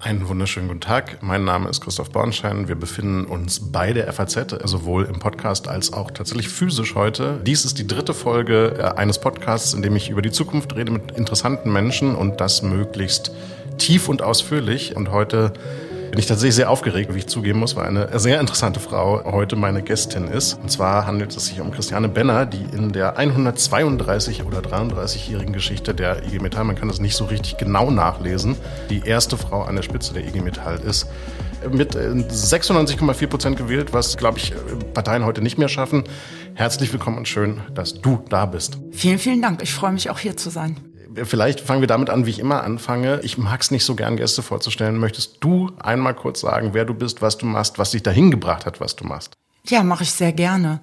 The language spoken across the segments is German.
Einen wunderschönen guten Tag. Mein Name ist Christoph Bornschein. Wir befinden uns bei der FAZ, sowohl im Podcast als auch tatsächlich physisch heute. Dies ist die dritte Folge äh, eines Podcasts, in dem ich über die Zukunft rede mit interessanten Menschen und das möglichst tief und ausführlich. Und heute bin ich tatsächlich sehr aufgeregt, wie ich zugeben muss, weil eine sehr interessante Frau heute meine Gästin ist. Und zwar handelt es sich um Christiane Benner, die in der 132 oder 33-jährigen Geschichte der IG Metall, man kann das nicht so richtig genau nachlesen, die erste Frau an der Spitze der IG Metall ist mit 96,4 Prozent gewählt, was, glaube ich, Parteien heute nicht mehr schaffen. Herzlich willkommen und schön, dass du da bist. Vielen, vielen Dank. Ich freue mich auch hier zu sein. Vielleicht fangen wir damit an, wie ich immer anfange. Ich mag es nicht so gern, Gäste vorzustellen. Möchtest du einmal kurz sagen, wer du bist, was du machst, was dich dahin gebracht hat, was du machst? Ja, mache ich sehr gerne.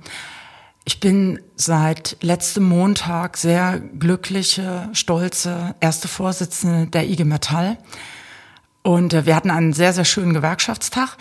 Ich bin seit letztem Montag sehr glückliche, stolze erste Vorsitzende der IG Metall. Und äh, wir hatten einen sehr, sehr schönen Gewerkschaftstag.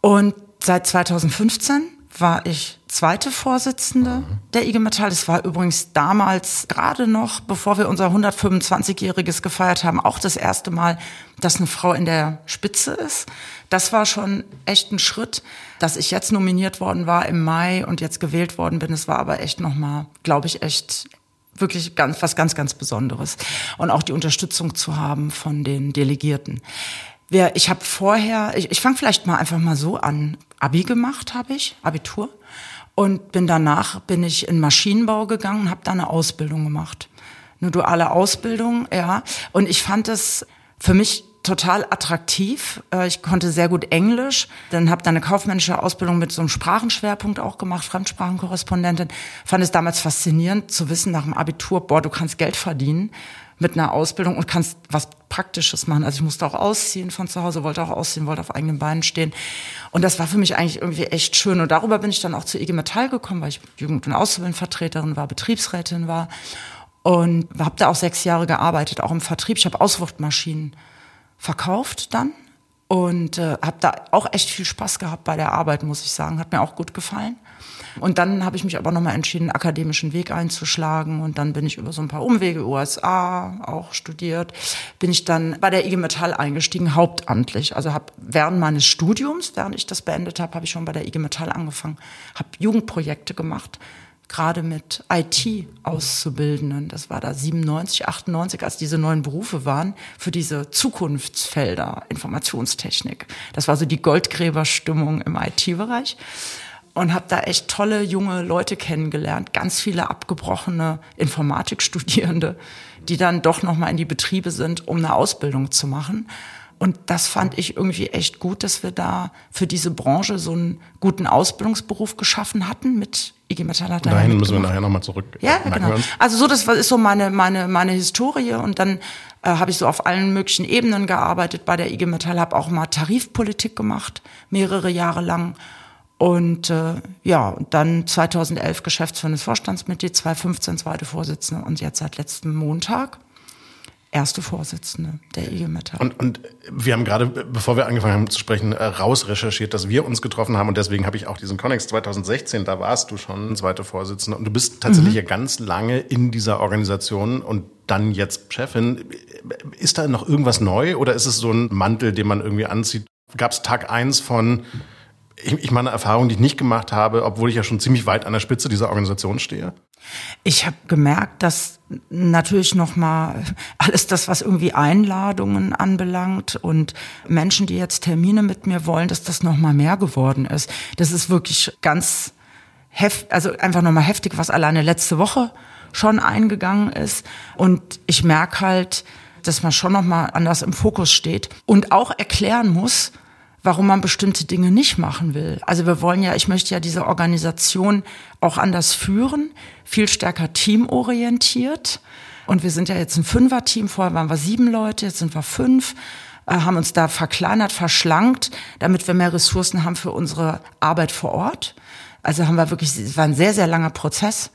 Und seit 2015 war ich zweite Vorsitzende der IG Metall. Das war übrigens damals gerade noch, bevor wir unser 125-jähriges gefeiert haben, auch das erste Mal, dass eine Frau in der Spitze ist. Das war schon echt ein Schritt, dass ich jetzt nominiert worden war im Mai und jetzt gewählt worden bin. Es war aber echt nochmal, glaube ich, echt wirklich ganz, was ganz, ganz Besonderes. Und auch die Unterstützung zu haben von den Delegierten. Ich habe vorher, ich, ich fange vielleicht mal einfach mal so an. Abi gemacht habe ich, Abitur. Und bin danach bin ich in Maschinenbau gegangen und habe da eine Ausbildung gemacht. Eine duale Ausbildung, ja. Und ich fand es für mich total attraktiv. Äh, ich konnte sehr gut Englisch. Dann habe da eine kaufmännische Ausbildung mit so einem Sprachenschwerpunkt auch gemacht, Fremdsprachenkorrespondentin. Fand es damals faszinierend zu wissen nach dem Abitur, boah, du kannst Geld verdienen mit einer Ausbildung und kannst was Praktisches machen. Also ich musste auch ausziehen von zu Hause, wollte auch ausziehen, wollte auf eigenen Beinen stehen. Und das war für mich eigentlich irgendwie echt schön. Und darüber bin ich dann auch zu IG Metall gekommen, weil ich Jugend- und Auszubildendenvertreterin war, Betriebsrätin war. Und habe da auch sechs Jahre gearbeitet, auch im Vertrieb. Ich habe Auswurfmaschinen verkauft dann und äh, habe da auch echt viel Spaß gehabt bei der Arbeit, muss ich sagen. Hat mir auch gut gefallen. Und dann habe ich mich aber nochmal entschieden, einen akademischen Weg einzuschlagen. Und dann bin ich über so ein paar Umwege, USA auch studiert, bin ich dann bei der IG Metall eingestiegen, hauptamtlich. Also habe während meines Studiums, während ich das beendet habe, habe ich schon bei der IG Metall angefangen, habe Jugendprojekte gemacht gerade mit IT-Auszubildenden, das war da 97, 98, als diese neuen Berufe waren, für diese Zukunftsfelder, Informationstechnik. Das war so die Goldgräberstimmung im IT-Bereich und habe da echt tolle junge Leute kennengelernt, ganz viele abgebrochene Informatikstudierende, die dann doch noch mal in die Betriebe sind, um eine Ausbildung zu machen. Und das fand ich irgendwie echt gut, dass wir da für diese Branche so einen guten Ausbildungsberuf geschaffen hatten mit IG Metall. Hat Dahin müssen wir nachher nochmal zurück. Ja, genau. Also so, das ist so meine, meine, meine Historie. Und dann äh, habe ich so auf allen möglichen Ebenen gearbeitet bei der IG Metall, habe auch mal Tarifpolitik gemacht, mehrere Jahre lang und äh, ja, dann 2011 geschäftsführendes Vorstandsmitglied, 2015 zweite Vorsitzende und jetzt seit letztem Montag erste Vorsitzende der IG Metall. Und, und wir haben gerade, bevor wir angefangen haben zu sprechen, äh, rausrecherchiert, dass wir uns getroffen haben und deswegen habe ich auch diesen Connex 2016, da warst du schon zweite Vorsitzende und du bist tatsächlich mhm. ja ganz lange in dieser Organisation und dann jetzt Chefin. Ist da noch irgendwas neu oder ist es so ein Mantel, den man irgendwie anzieht? Gab es Tag eins von ich, ich meine Erfahrung, die ich nicht gemacht habe, obwohl ich ja schon ziemlich weit an der Spitze dieser Organisation stehe? Ich habe gemerkt, dass natürlich noch mal alles das, was irgendwie Einladungen anbelangt und Menschen, die jetzt Termine mit mir wollen, dass das noch mal mehr geworden ist. Das ist wirklich ganz heft, also einfach noch mal heftig, was alleine letzte Woche schon eingegangen ist. Und ich merke halt, dass man schon noch mal anders im Fokus steht und auch erklären muss, warum man bestimmte Dinge nicht machen will. Also wir wollen ja, ich möchte ja diese Organisation auch anders führen, viel stärker teamorientiert. Und wir sind ja jetzt ein Fünfer-Team, vorher waren wir sieben Leute, jetzt sind wir fünf, äh, haben uns da verkleinert, verschlankt, damit wir mehr Ressourcen haben für unsere Arbeit vor Ort. Also haben wir wirklich, es war ein sehr, sehr langer Prozess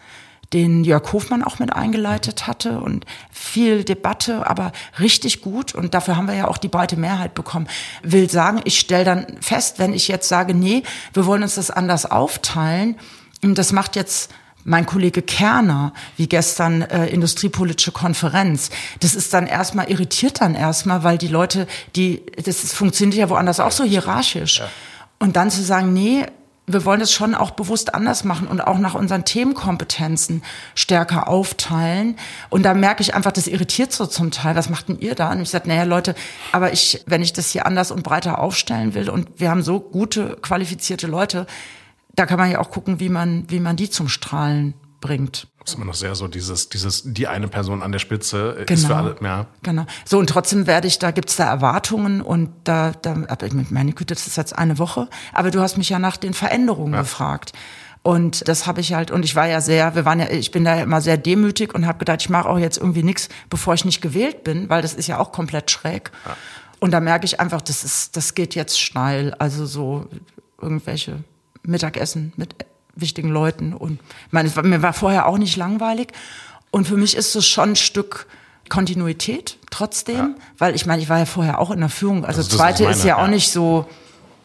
den Jörg Hofmann auch mit eingeleitet hatte und viel Debatte, aber richtig gut und dafür haben wir ja auch die breite Mehrheit bekommen. Will sagen, ich stelle dann fest, wenn ich jetzt sage, nee, wir wollen uns das anders aufteilen, das macht jetzt mein Kollege Kerner, wie gestern äh, industriepolitische Konferenz, das ist dann erstmal irritiert dann erstmal, weil die Leute, die das funktioniert ja woanders auch so hierarchisch. Ja. Und dann zu sagen, nee, wir wollen das schon auch bewusst anders machen und auch nach unseren Themenkompetenzen stärker aufteilen. Und da merke ich einfach, das irritiert so zum Teil. Was macht denn ihr da? Und ich sage, naja, Leute, aber ich, wenn ich das hier anders und breiter aufstellen will und wir haben so gute, qualifizierte Leute, da kann man ja auch gucken, wie man, wie man die zum Strahlen bringt. Das ist immer noch sehr so dieses, dieses, die eine Person an der Spitze genau. ist für alle, ja. Genau. So, und trotzdem werde ich, da gibt's da Erwartungen und da, da, meine Güte, das ist jetzt eine Woche. Aber du hast mich ja nach den Veränderungen ja. gefragt. Und das habe ich halt, und ich war ja sehr, wir waren ja, ich bin da immer sehr demütig und habe gedacht, ich mache auch jetzt irgendwie nichts, bevor ich nicht gewählt bin, weil das ist ja auch komplett schräg. Ja. Und da merke ich einfach, das ist, das geht jetzt steil. Also so irgendwelche Mittagessen mit wichtigen Leuten. Und ich meine, war, mir war vorher auch nicht langweilig. Und für mich ist es schon ein Stück Kontinuität trotzdem, ja. weil ich meine, ich war ja vorher auch in der Führung. Also das, das zweite ist, meine, ist ja, ja, auch nicht so,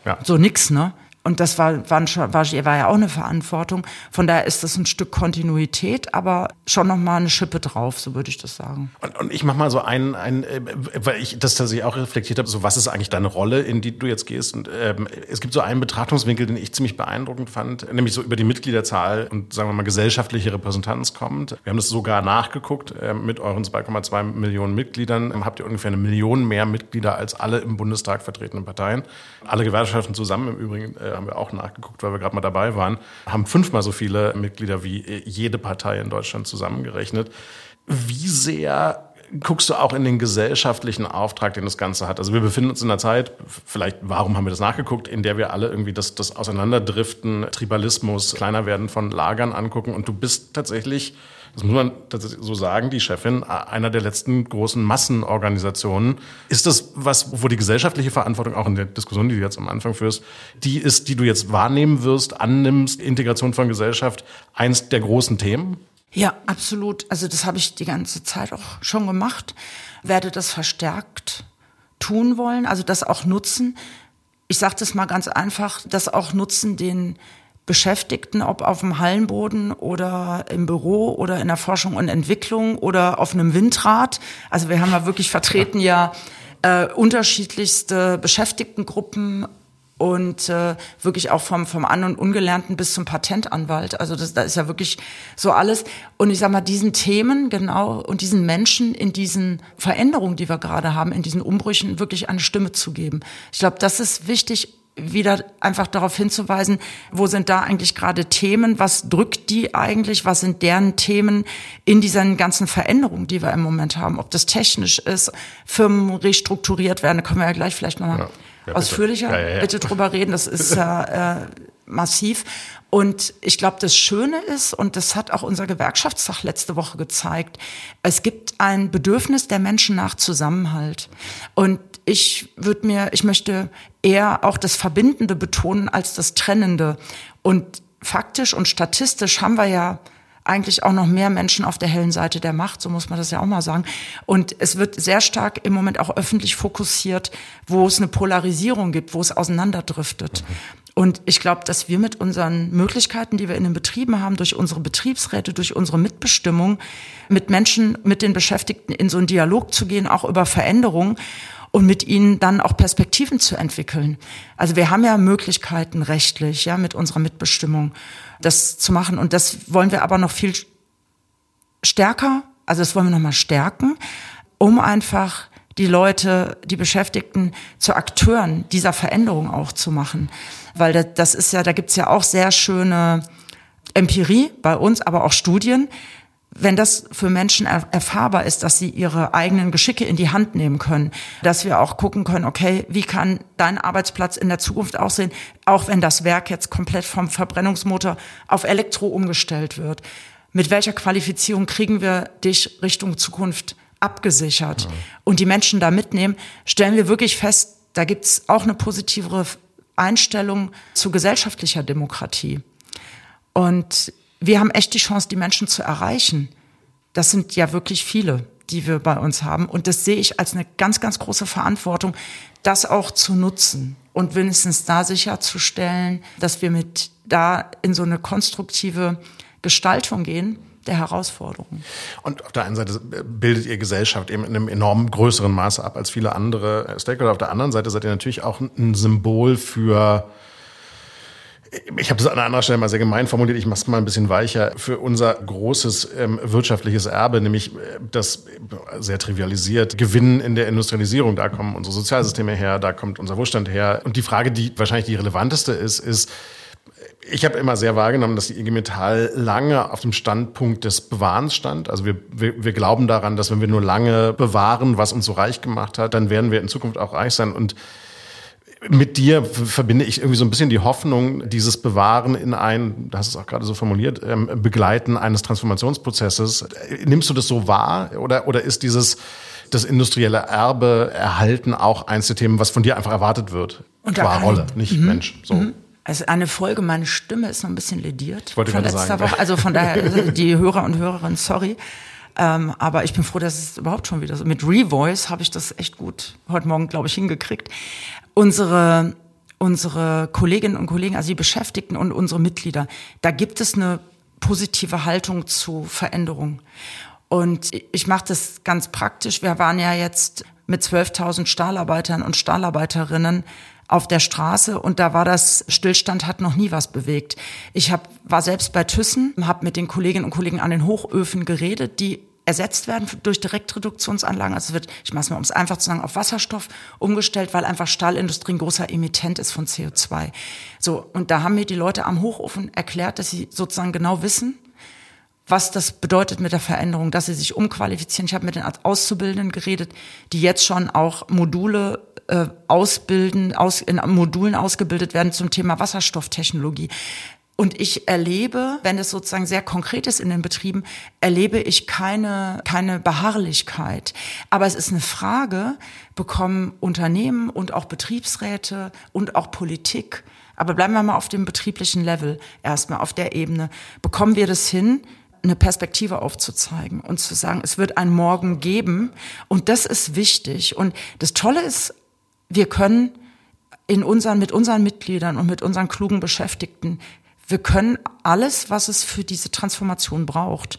ja. so nix, ne? Und das war, war, schon, war, war ja auch eine Verantwortung. Von daher ist das ein Stück Kontinuität, aber schon nochmal eine Schippe drauf, so würde ich das sagen. Und, und ich mach mal so ein, ein, äh, weil ich das tatsächlich auch reflektiert habe, so was ist eigentlich deine Rolle, in die du jetzt gehst? Und ähm, es gibt so einen Betrachtungswinkel, den ich ziemlich beeindruckend fand, nämlich so über die Mitgliederzahl und sagen wir mal gesellschaftliche Repräsentanz kommt. Wir haben das sogar nachgeguckt äh, mit euren 2,2 Millionen Mitgliedern. Ähm, habt ihr ungefähr eine Million mehr Mitglieder als alle im Bundestag vertretenen Parteien. Alle Gewerkschaften zusammen im Übrigen. Äh, haben wir auch nachgeguckt, weil wir gerade mal dabei waren, haben fünfmal so viele Mitglieder wie äh, jede Partei in Deutschland zusammengerechnet. Wie sehr guckst du auch in den gesellschaftlichen Auftrag, den das Ganze hat. Also wir befinden uns in einer Zeit, vielleicht, warum haben wir das nachgeguckt, in der wir alle irgendwie das, das Auseinanderdriften, Tribalismus, kleiner werden von Lagern angucken und du bist tatsächlich das muss man so sagen, die Chefin einer der letzten großen Massenorganisationen. Ist das was, wo die gesellschaftliche Verantwortung auch in der Diskussion, die du jetzt am Anfang führst, die ist, die du jetzt wahrnehmen wirst, annimmst, Integration von Gesellschaft, eins der großen Themen? Ja, absolut. Also das habe ich die ganze Zeit auch schon gemacht, werde das verstärkt tun wollen, also das auch nutzen. Ich sage das mal ganz einfach, das auch nutzen, den Beschäftigten, ob auf dem Hallenboden oder im Büro oder in der Forschung und Entwicklung oder auf einem Windrad. Also wir haben ja wirklich vertreten ja äh, unterschiedlichste Beschäftigtengruppen und äh, wirklich auch vom vom An- und Ungelernten bis zum Patentanwalt. Also das, da ist ja wirklich so alles. Und ich sag mal, diesen Themen genau und diesen Menschen in diesen Veränderungen, die wir gerade haben, in diesen Umbrüchen wirklich eine Stimme zu geben. Ich glaube, das ist wichtig wieder einfach darauf hinzuweisen, wo sind da eigentlich gerade Themen, was drückt die eigentlich, was sind deren Themen in diesen ganzen Veränderungen, die wir im Moment haben, ob das technisch ist, Firmen restrukturiert werden, da können wir ja gleich vielleicht nochmal ja, ja, ausführlicher bitte. Ja, bitte drüber reden, das ist ja äh, massiv. Und ich glaube, das Schöne ist, und das hat auch unser Gewerkschaftstag letzte Woche gezeigt, es gibt ein Bedürfnis der Menschen nach Zusammenhalt. Und ich würde mir, ich möchte eher auch das Verbindende betonen als das Trennende. Und faktisch und statistisch haben wir ja eigentlich auch noch mehr Menschen auf der hellen Seite der Macht, so muss man das ja auch mal sagen. Und es wird sehr stark im Moment auch öffentlich fokussiert, wo es eine Polarisierung gibt, wo es auseinanderdriftet. Und ich glaube, dass wir mit unseren Möglichkeiten, die wir in den Betrieben haben, durch unsere Betriebsräte, durch unsere Mitbestimmung, mit Menschen, mit den Beschäftigten in so einen Dialog zu gehen, auch über Veränderungen und mit ihnen dann auch Perspektiven zu entwickeln. Also wir haben ja Möglichkeiten rechtlich, ja, mit unserer Mitbestimmung das zu machen. Und das wollen wir aber noch viel stärker, also das wollen wir noch mal stärken, um einfach die Leute, die Beschäftigten zu Akteuren dieser Veränderung auch zu machen. Weil das ist ja, da gibt's ja auch sehr schöne Empirie bei uns, aber auch Studien, wenn das für Menschen erfahrbar ist, dass sie ihre eigenen Geschicke in die Hand nehmen können, dass wir auch gucken können, okay, wie kann dein Arbeitsplatz in der Zukunft aussehen, auch wenn das Werk jetzt komplett vom Verbrennungsmotor auf Elektro umgestellt wird. Mit welcher Qualifizierung kriegen wir dich Richtung Zukunft abgesichert? Ja. Und die Menschen da mitnehmen, stellen wir wirklich fest, da gibt's auch eine positivere Einstellung zu gesellschaftlicher Demokratie. Und wir haben echt die Chance, die Menschen zu erreichen. Das sind ja wirklich viele, die wir bei uns haben. Und das sehe ich als eine ganz, ganz große Verantwortung, das auch zu nutzen und wenigstens da sicherzustellen, dass wir mit da in so eine konstruktive Gestaltung gehen der Herausforderungen. Und auf der einen Seite bildet ihr Gesellschaft eben in einem enorm größeren Maße ab als viele andere Stakeholder. Auf der anderen Seite seid ihr natürlich auch ein Symbol für ich habe das an einer anderen Stelle mal sehr gemein formuliert, ich mache es mal ein bisschen weicher, für unser großes ähm, wirtschaftliches Erbe, nämlich äh, das sehr trivialisiert, Gewinn in der Industrialisierung, da kommen unsere Sozialsysteme her, da kommt unser Wohlstand her. Und die Frage, die wahrscheinlich die relevanteste ist, ist, ich habe immer sehr wahrgenommen, dass die IG Metall lange auf dem Standpunkt des Bewahrens stand. Also wir, wir, wir glauben daran, dass wenn wir nur lange bewahren, was uns so reich gemacht hat, dann werden wir in Zukunft auch reich sein. Und mit dir verbinde ich irgendwie so ein bisschen die Hoffnung, dieses Bewahren in ein, du hast es auch gerade so formuliert, ähm, Begleiten eines Transformationsprozesses. Nimmst du das so wahr oder, oder ist dieses das industrielle Erbe erhalten auch eins der Themen, was von dir einfach erwartet wird? Und Qua Rolle, nicht mhm. Mensch. So. Mhm. Also eine Folge, meine Stimme ist noch ein bisschen lediert. Ich wollte von letzter sagen. Woche. Also von daher, die Hörer und Hörerinnen, sorry. Ähm, aber ich bin froh, dass es überhaupt schon wieder so. Mit Revoice habe ich das echt gut heute Morgen, glaube ich, hingekriegt unsere, unsere Kolleginnen und Kollegen, also die Beschäftigten und unsere Mitglieder, da gibt es eine positive Haltung zu Veränderung. Und ich mache das ganz praktisch. Wir waren ja jetzt mit 12.000 Stahlarbeitern und Stahlarbeiterinnen auf der Straße und da war das Stillstand hat noch nie was bewegt. Ich hab, war selbst bei Thyssen, habe mit den Kolleginnen und Kollegen an den Hochöfen geredet, die ersetzt werden durch Direktreduktionsanlagen. Also wird, ich mache es mal, um es einfach zu sagen, auf Wasserstoff umgestellt, weil einfach Stahlindustrie ein großer Emittent ist von CO2. So, und da haben mir die Leute am Hochofen erklärt, dass sie sozusagen genau wissen, was das bedeutet mit der Veränderung, dass sie sich umqualifizieren. Ich habe mit den Auszubildenden geredet, die jetzt schon auch Module äh, ausbilden, aus, in Modulen ausgebildet werden zum Thema Wasserstofftechnologie. Und ich erlebe, wenn es sozusagen sehr konkret ist in den Betrieben, erlebe ich keine, keine Beharrlichkeit. Aber es ist eine Frage, bekommen Unternehmen und auch Betriebsräte und auch Politik, aber bleiben wir mal auf dem betrieblichen Level erstmal, auf der Ebene, bekommen wir das hin, eine Perspektive aufzuzeigen und zu sagen, es wird ein Morgen geben. Und das ist wichtig. Und das Tolle ist, wir können in unseren, mit unseren Mitgliedern und mit unseren klugen Beschäftigten wir können alles, was es für diese Transformation braucht.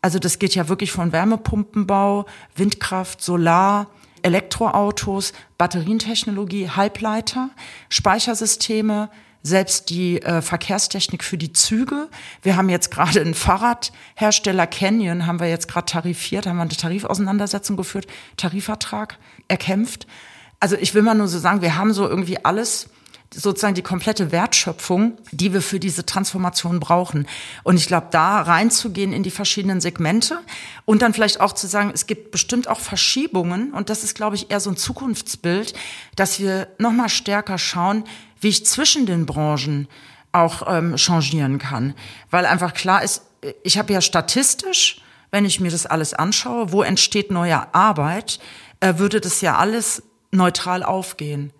Also das geht ja wirklich von Wärmepumpenbau, Windkraft, Solar, Elektroautos, Batterientechnologie, Halbleiter, Speichersysteme, selbst die äh, Verkehrstechnik für die Züge. Wir haben jetzt gerade einen Fahrradhersteller Canyon, haben wir jetzt gerade tarifiert, haben wir eine Tarifauseinandersetzung geführt, Tarifvertrag erkämpft. Also ich will mal nur so sagen, wir haben so irgendwie alles sozusagen die komplette Wertschöpfung, die wir für diese Transformation brauchen. Und ich glaube, da reinzugehen in die verschiedenen Segmente und dann vielleicht auch zu sagen, es gibt bestimmt auch Verschiebungen und das ist, glaube ich, eher so ein Zukunftsbild, dass wir noch mal stärker schauen, wie ich zwischen den Branchen auch ähm, changieren kann, weil einfach klar ist, ich habe ja statistisch, wenn ich mir das alles anschaue, wo entsteht neue Arbeit, äh, würde das ja alles neutral aufgehen.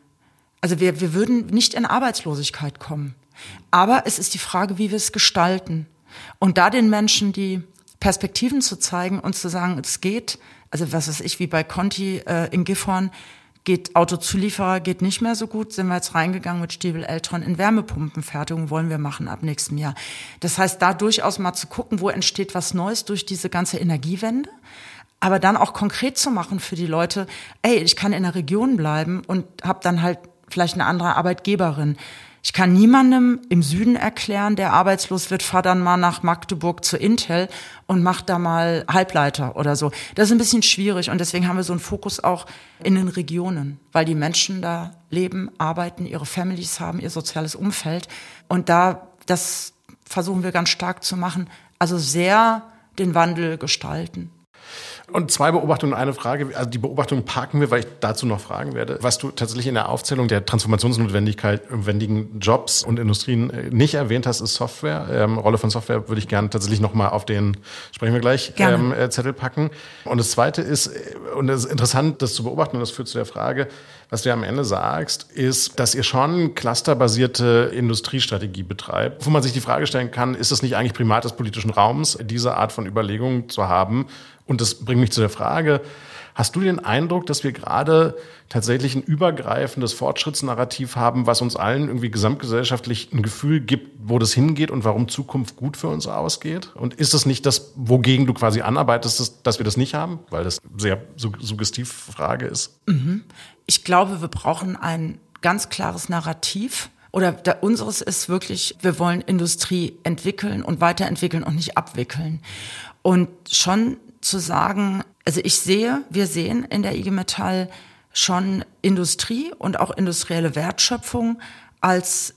Also wir, wir würden nicht in Arbeitslosigkeit kommen. Aber es ist die Frage, wie wir es gestalten. Und da den Menschen die Perspektiven zu zeigen und zu sagen, es geht, also was weiß ich, wie bei Conti äh, in Gifhorn, geht Autozulieferer, geht nicht mehr so gut, sind wir jetzt reingegangen mit Stiebel Eltron in Wärmepumpenfertigung, wollen wir machen ab nächstem Jahr. Das heißt, da durchaus mal zu gucken, wo entsteht was Neues durch diese ganze Energiewende, aber dann auch konkret zu machen für die Leute, ey, ich kann in der Region bleiben und habe dann halt vielleicht eine andere Arbeitgeberin. Ich kann niemandem im Süden erklären, der arbeitslos wird, fahr dann mal nach Magdeburg zu Intel und mach da mal Halbleiter oder so. Das ist ein bisschen schwierig und deswegen haben wir so einen Fokus auch in den Regionen, weil die Menschen da leben, arbeiten, ihre Families haben, ihr soziales Umfeld und da, das versuchen wir ganz stark zu machen. Also sehr den Wandel gestalten. Und zwei Beobachtungen und eine Frage. Also die Beobachtung parken wir, weil ich dazu noch fragen werde. Was du tatsächlich in der Aufzählung der Transformationsnotwendigkeit notwendigen Jobs und Industrien äh, nicht erwähnt hast, ist Software. Ähm, Rolle von Software würde ich gerne tatsächlich nochmal auf den, sprechen wir gleich, ähm, äh, Zettel packen. Und das zweite ist, äh, und es ist interessant, das zu beobachten, und das führt zu der Frage, was du ja am Ende sagst, ist, dass ihr schon clusterbasierte Industriestrategie betreibt, wo man sich die Frage stellen kann, ist es nicht eigentlich Primat des politischen Raums, diese Art von Überlegungen zu haben? Und das bringt mich zu der Frage, Hast du den Eindruck, dass wir gerade tatsächlich ein übergreifendes Fortschrittsnarrativ haben, was uns allen irgendwie gesamtgesellschaftlich ein Gefühl gibt, wo das hingeht und warum Zukunft gut für uns ausgeht? Und ist es nicht das, wogegen du quasi anarbeitest, dass wir das nicht haben? Weil das sehr suggestiv Frage ist. Mhm. Ich glaube, wir brauchen ein ganz klares Narrativ oder da, unseres ist wirklich, wir wollen Industrie entwickeln und weiterentwickeln und nicht abwickeln. Und schon zu sagen, also ich sehe, wir sehen in der IG Metall schon Industrie und auch industrielle Wertschöpfung als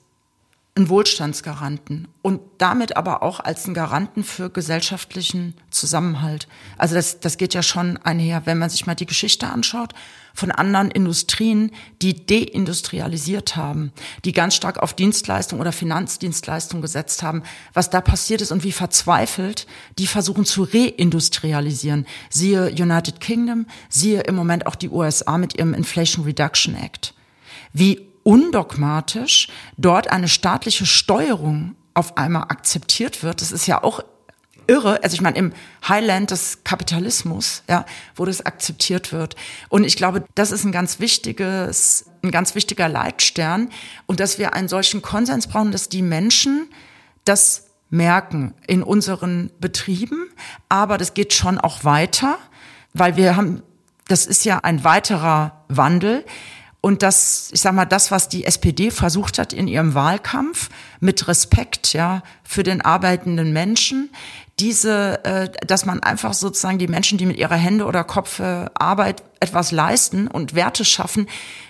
einen Wohlstandsgaranten und damit aber auch als einen Garanten für gesellschaftlichen Zusammenhalt. Also das, das geht ja schon einher, wenn man sich mal die Geschichte anschaut von anderen Industrien, die deindustrialisiert haben, die ganz stark auf Dienstleistung oder Finanzdienstleistung gesetzt haben, was da passiert ist und wie verzweifelt die versuchen zu reindustrialisieren. Siehe United Kingdom, siehe im Moment auch die USA mit ihrem Inflation Reduction Act. Wie undogmatisch dort eine staatliche Steuerung auf einmal akzeptiert wird. Das ist ja auch irre. Also ich meine, im Highland des Kapitalismus, ja, wo das akzeptiert wird. Und ich glaube, das ist ein ganz wichtiges, ein ganz wichtiger Leitstern. Und dass wir einen solchen Konsens brauchen, dass die Menschen das merken in unseren Betrieben. Aber das geht schon auch weiter, weil wir haben, das ist ja ein weiterer Wandel. Und das, ich sag mal, das, was die SPD versucht hat in ihrem Wahlkampf mit Respekt, ja, für den arbeitenden Menschen, diese, äh, dass man einfach sozusagen die Menschen, die mit ihrer Hände oder Kopf äh, Arbeit etwas leisten und Werte schaffen,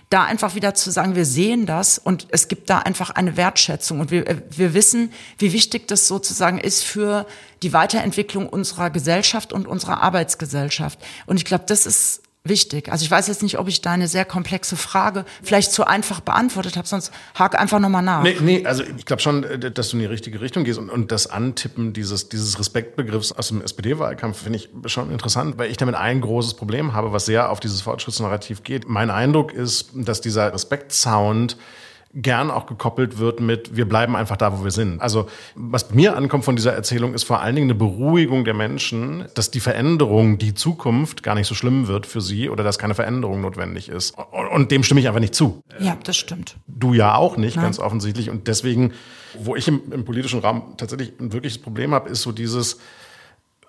da einfach wieder zu sagen, wir sehen das und es gibt da einfach eine Wertschätzung und wir, äh, wir wissen, wie wichtig das sozusagen ist für die Weiterentwicklung unserer Gesellschaft und unserer Arbeitsgesellschaft. Und ich glaube, das ist wichtig. Also ich weiß jetzt nicht, ob ich deine sehr komplexe Frage vielleicht zu einfach beantwortet habe, sonst hake einfach nochmal nach. Nee, nee, also ich glaube schon, äh, dass du in die richtige Richtung gehst und, und das Antippen dieses, dieses Respektbegriffs aus dem SPD-Wahlkampf finde ich schon interessant, weil ich damit ein großes Problem habe, was sehr auf dieses Fortschrittsnarrativ geht. Mein Eindruck ist, dass dieser Respektsound gern auch gekoppelt wird mit, wir bleiben einfach da, wo wir sind. Also was mir ankommt von dieser Erzählung, ist vor allen Dingen eine Beruhigung der Menschen, dass die Veränderung, die Zukunft gar nicht so schlimm wird für sie oder dass keine Veränderung notwendig ist. Und dem stimme ich einfach nicht zu. Ja, das stimmt. Du ja auch nicht, Nein. ganz offensichtlich. Und deswegen, wo ich im, im politischen Raum tatsächlich ein wirkliches Problem habe, ist so dieses,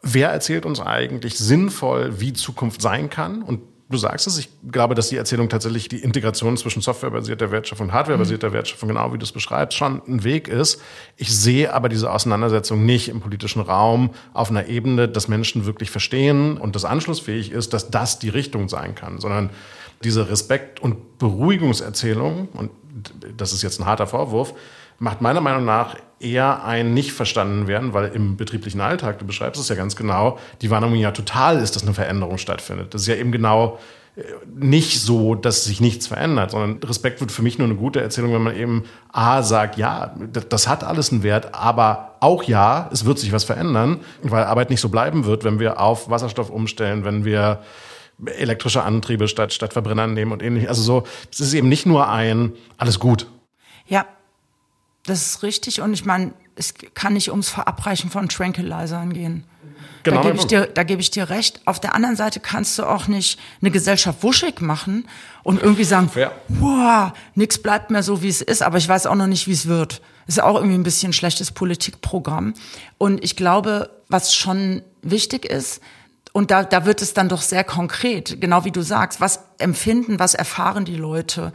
wer erzählt uns eigentlich sinnvoll, wie Zukunft sein kann? Und du sagst es, ich glaube, dass die Erzählung tatsächlich die Integration zwischen softwarebasierter Wertschöpfung und hardwarebasierter mhm. Wertschöpfung, genau wie du es beschreibst, schon ein Weg ist. Ich sehe aber diese Auseinandersetzung nicht im politischen Raum auf einer Ebene, dass Menschen wirklich verstehen und das anschlussfähig ist, dass das die Richtung sein kann, sondern diese Respekt- und Beruhigungserzählung, und das ist jetzt ein harter Vorwurf, macht meiner Meinung nach eher ein nicht verstanden werden, weil im betrieblichen Alltag, du beschreibst es ja ganz genau, die Wahrnehmung ja total ist, dass eine Veränderung stattfindet. Das ist ja eben genau äh, nicht so, dass sich nichts verändert, sondern Respekt wird für mich nur eine gute Erzählung, wenn man eben A sagt, ja, das hat alles einen Wert, aber auch ja, es wird sich was verändern, weil Arbeit nicht so bleiben wird, wenn wir auf Wasserstoff umstellen, wenn wir elektrische Antriebe statt, statt Verbrennern nehmen und ähnlich. Also so, es ist eben nicht nur ein, alles gut. Ja, das ist richtig. Und ich meine, es kann nicht ums Verabreichen von Tranquilizern gehen. Genau. Da gebe ich, dir, da gebe ich dir recht. Auf der anderen Seite kannst du auch nicht eine Gesellschaft wuschig machen und irgendwie sagen, ja. wow, nichts bleibt mehr so, wie es ist, aber ich weiß auch noch nicht, wie es wird. Ist auch irgendwie ein bisschen ein schlechtes Politikprogramm. Und ich glaube, was schon wichtig ist, und da, da wird es dann doch sehr konkret, genau wie du sagst, was empfinden, was erfahren die Leute.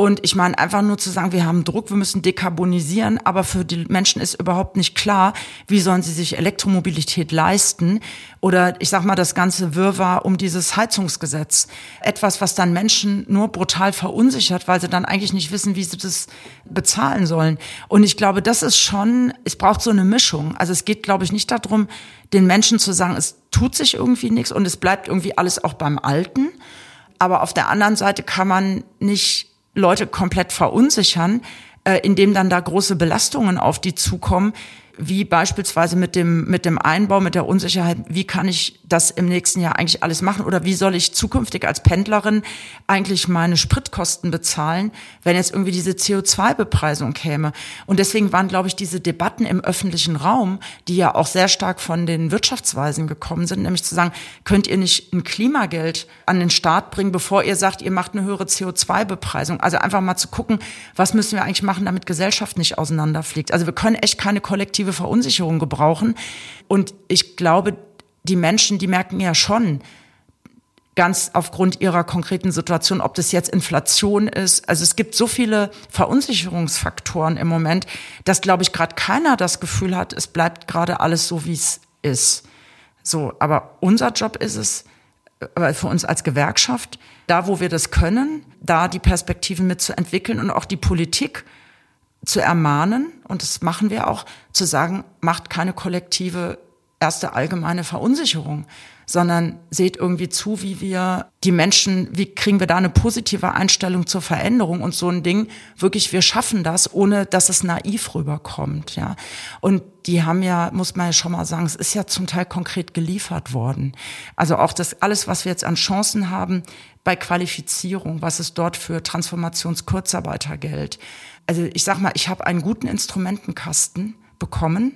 Und ich meine, einfach nur zu sagen, wir haben Druck, wir müssen dekarbonisieren, aber für die Menschen ist überhaupt nicht klar, wie sollen sie sich Elektromobilität leisten. Oder ich sag mal, das ganze Wirrwarr um dieses Heizungsgesetz. Etwas, was dann Menschen nur brutal verunsichert, weil sie dann eigentlich nicht wissen, wie sie das bezahlen sollen. Und ich glaube, das ist schon, es braucht so eine Mischung. Also es geht, glaube ich, nicht darum, den Menschen zu sagen, es tut sich irgendwie nichts und es bleibt irgendwie alles auch beim Alten. Aber auf der anderen Seite kann man nicht Leute komplett verunsichern, äh, indem dann da große Belastungen auf die zukommen, wie beispielsweise mit dem, mit dem Einbau, mit der Unsicherheit, wie kann ich das im nächsten Jahr eigentlich alles machen oder wie soll ich zukünftig als Pendlerin eigentlich meine Spritkosten bezahlen, wenn jetzt irgendwie diese CO2-Bepreisung käme. Und deswegen waren, glaube ich, diese Debatten im öffentlichen Raum, die ja auch sehr stark von den Wirtschaftsweisen gekommen sind, nämlich zu sagen, könnt ihr nicht ein Klimageld an den Staat bringen, bevor ihr sagt, ihr macht eine höhere CO2-Bepreisung. Also einfach mal zu gucken, was müssen wir eigentlich machen, damit Gesellschaft nicht auseinanderfliegt. Also wir können echt keine kollektive kollektive Verunsicherung gebrauchen. Und ich glaube, die Menschen, die merken ja schon, ganz aufgrund ihrer konkreten Situation, ob das jetzt Inflation ist. Also es gibt so viele Verunsicherungsfaktoren im Moment, dass, glaube ich, gerade keiner das Gefühl hat, es bleibt gerade alles so, wie es ist. So, aber unser Job ist es, aber für uns als Gewerkschaft, da wo wir das können, da die Perspektiven mitzuentwickeln und auch die Politik zu ermahnen, und das machen wir auch, zu sagen, macht keine kollektive erste allgemeine Verunsicherung, sondern seht irgendwie zu, wie wir die Menschen, wie kriegen wir da eine positive Einstellung zur Veränderung und so ein Ding, wirklich, wir schaffen das, ohne dass es naiv rüberkommt, ja. Und die haben ja, muss man ja schon mal sagen, es ist ja zum Teil konkret geliefert worden. Also auch das, alles, was wir jetzt an Chancen haben bei Qualifizierung, was es dort für Transformationskurzarbeitergeld, also ich sag mal, ich habe einen guten Instrumentenkasten bekommen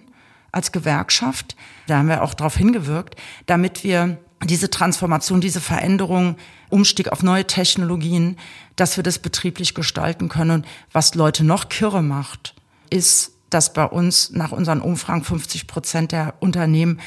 als Gewerkschaft. Da haben wir auch darauf hingewirkt, damit wir diese Transformation, diese Veränderung, Umstieg auf neue Technologien, dass wir das betrieblich gestalten können. Und was Leute noch kirre macht, ist, dass bei uns nach unseren Umfragen 50 Prozent der Unternehmen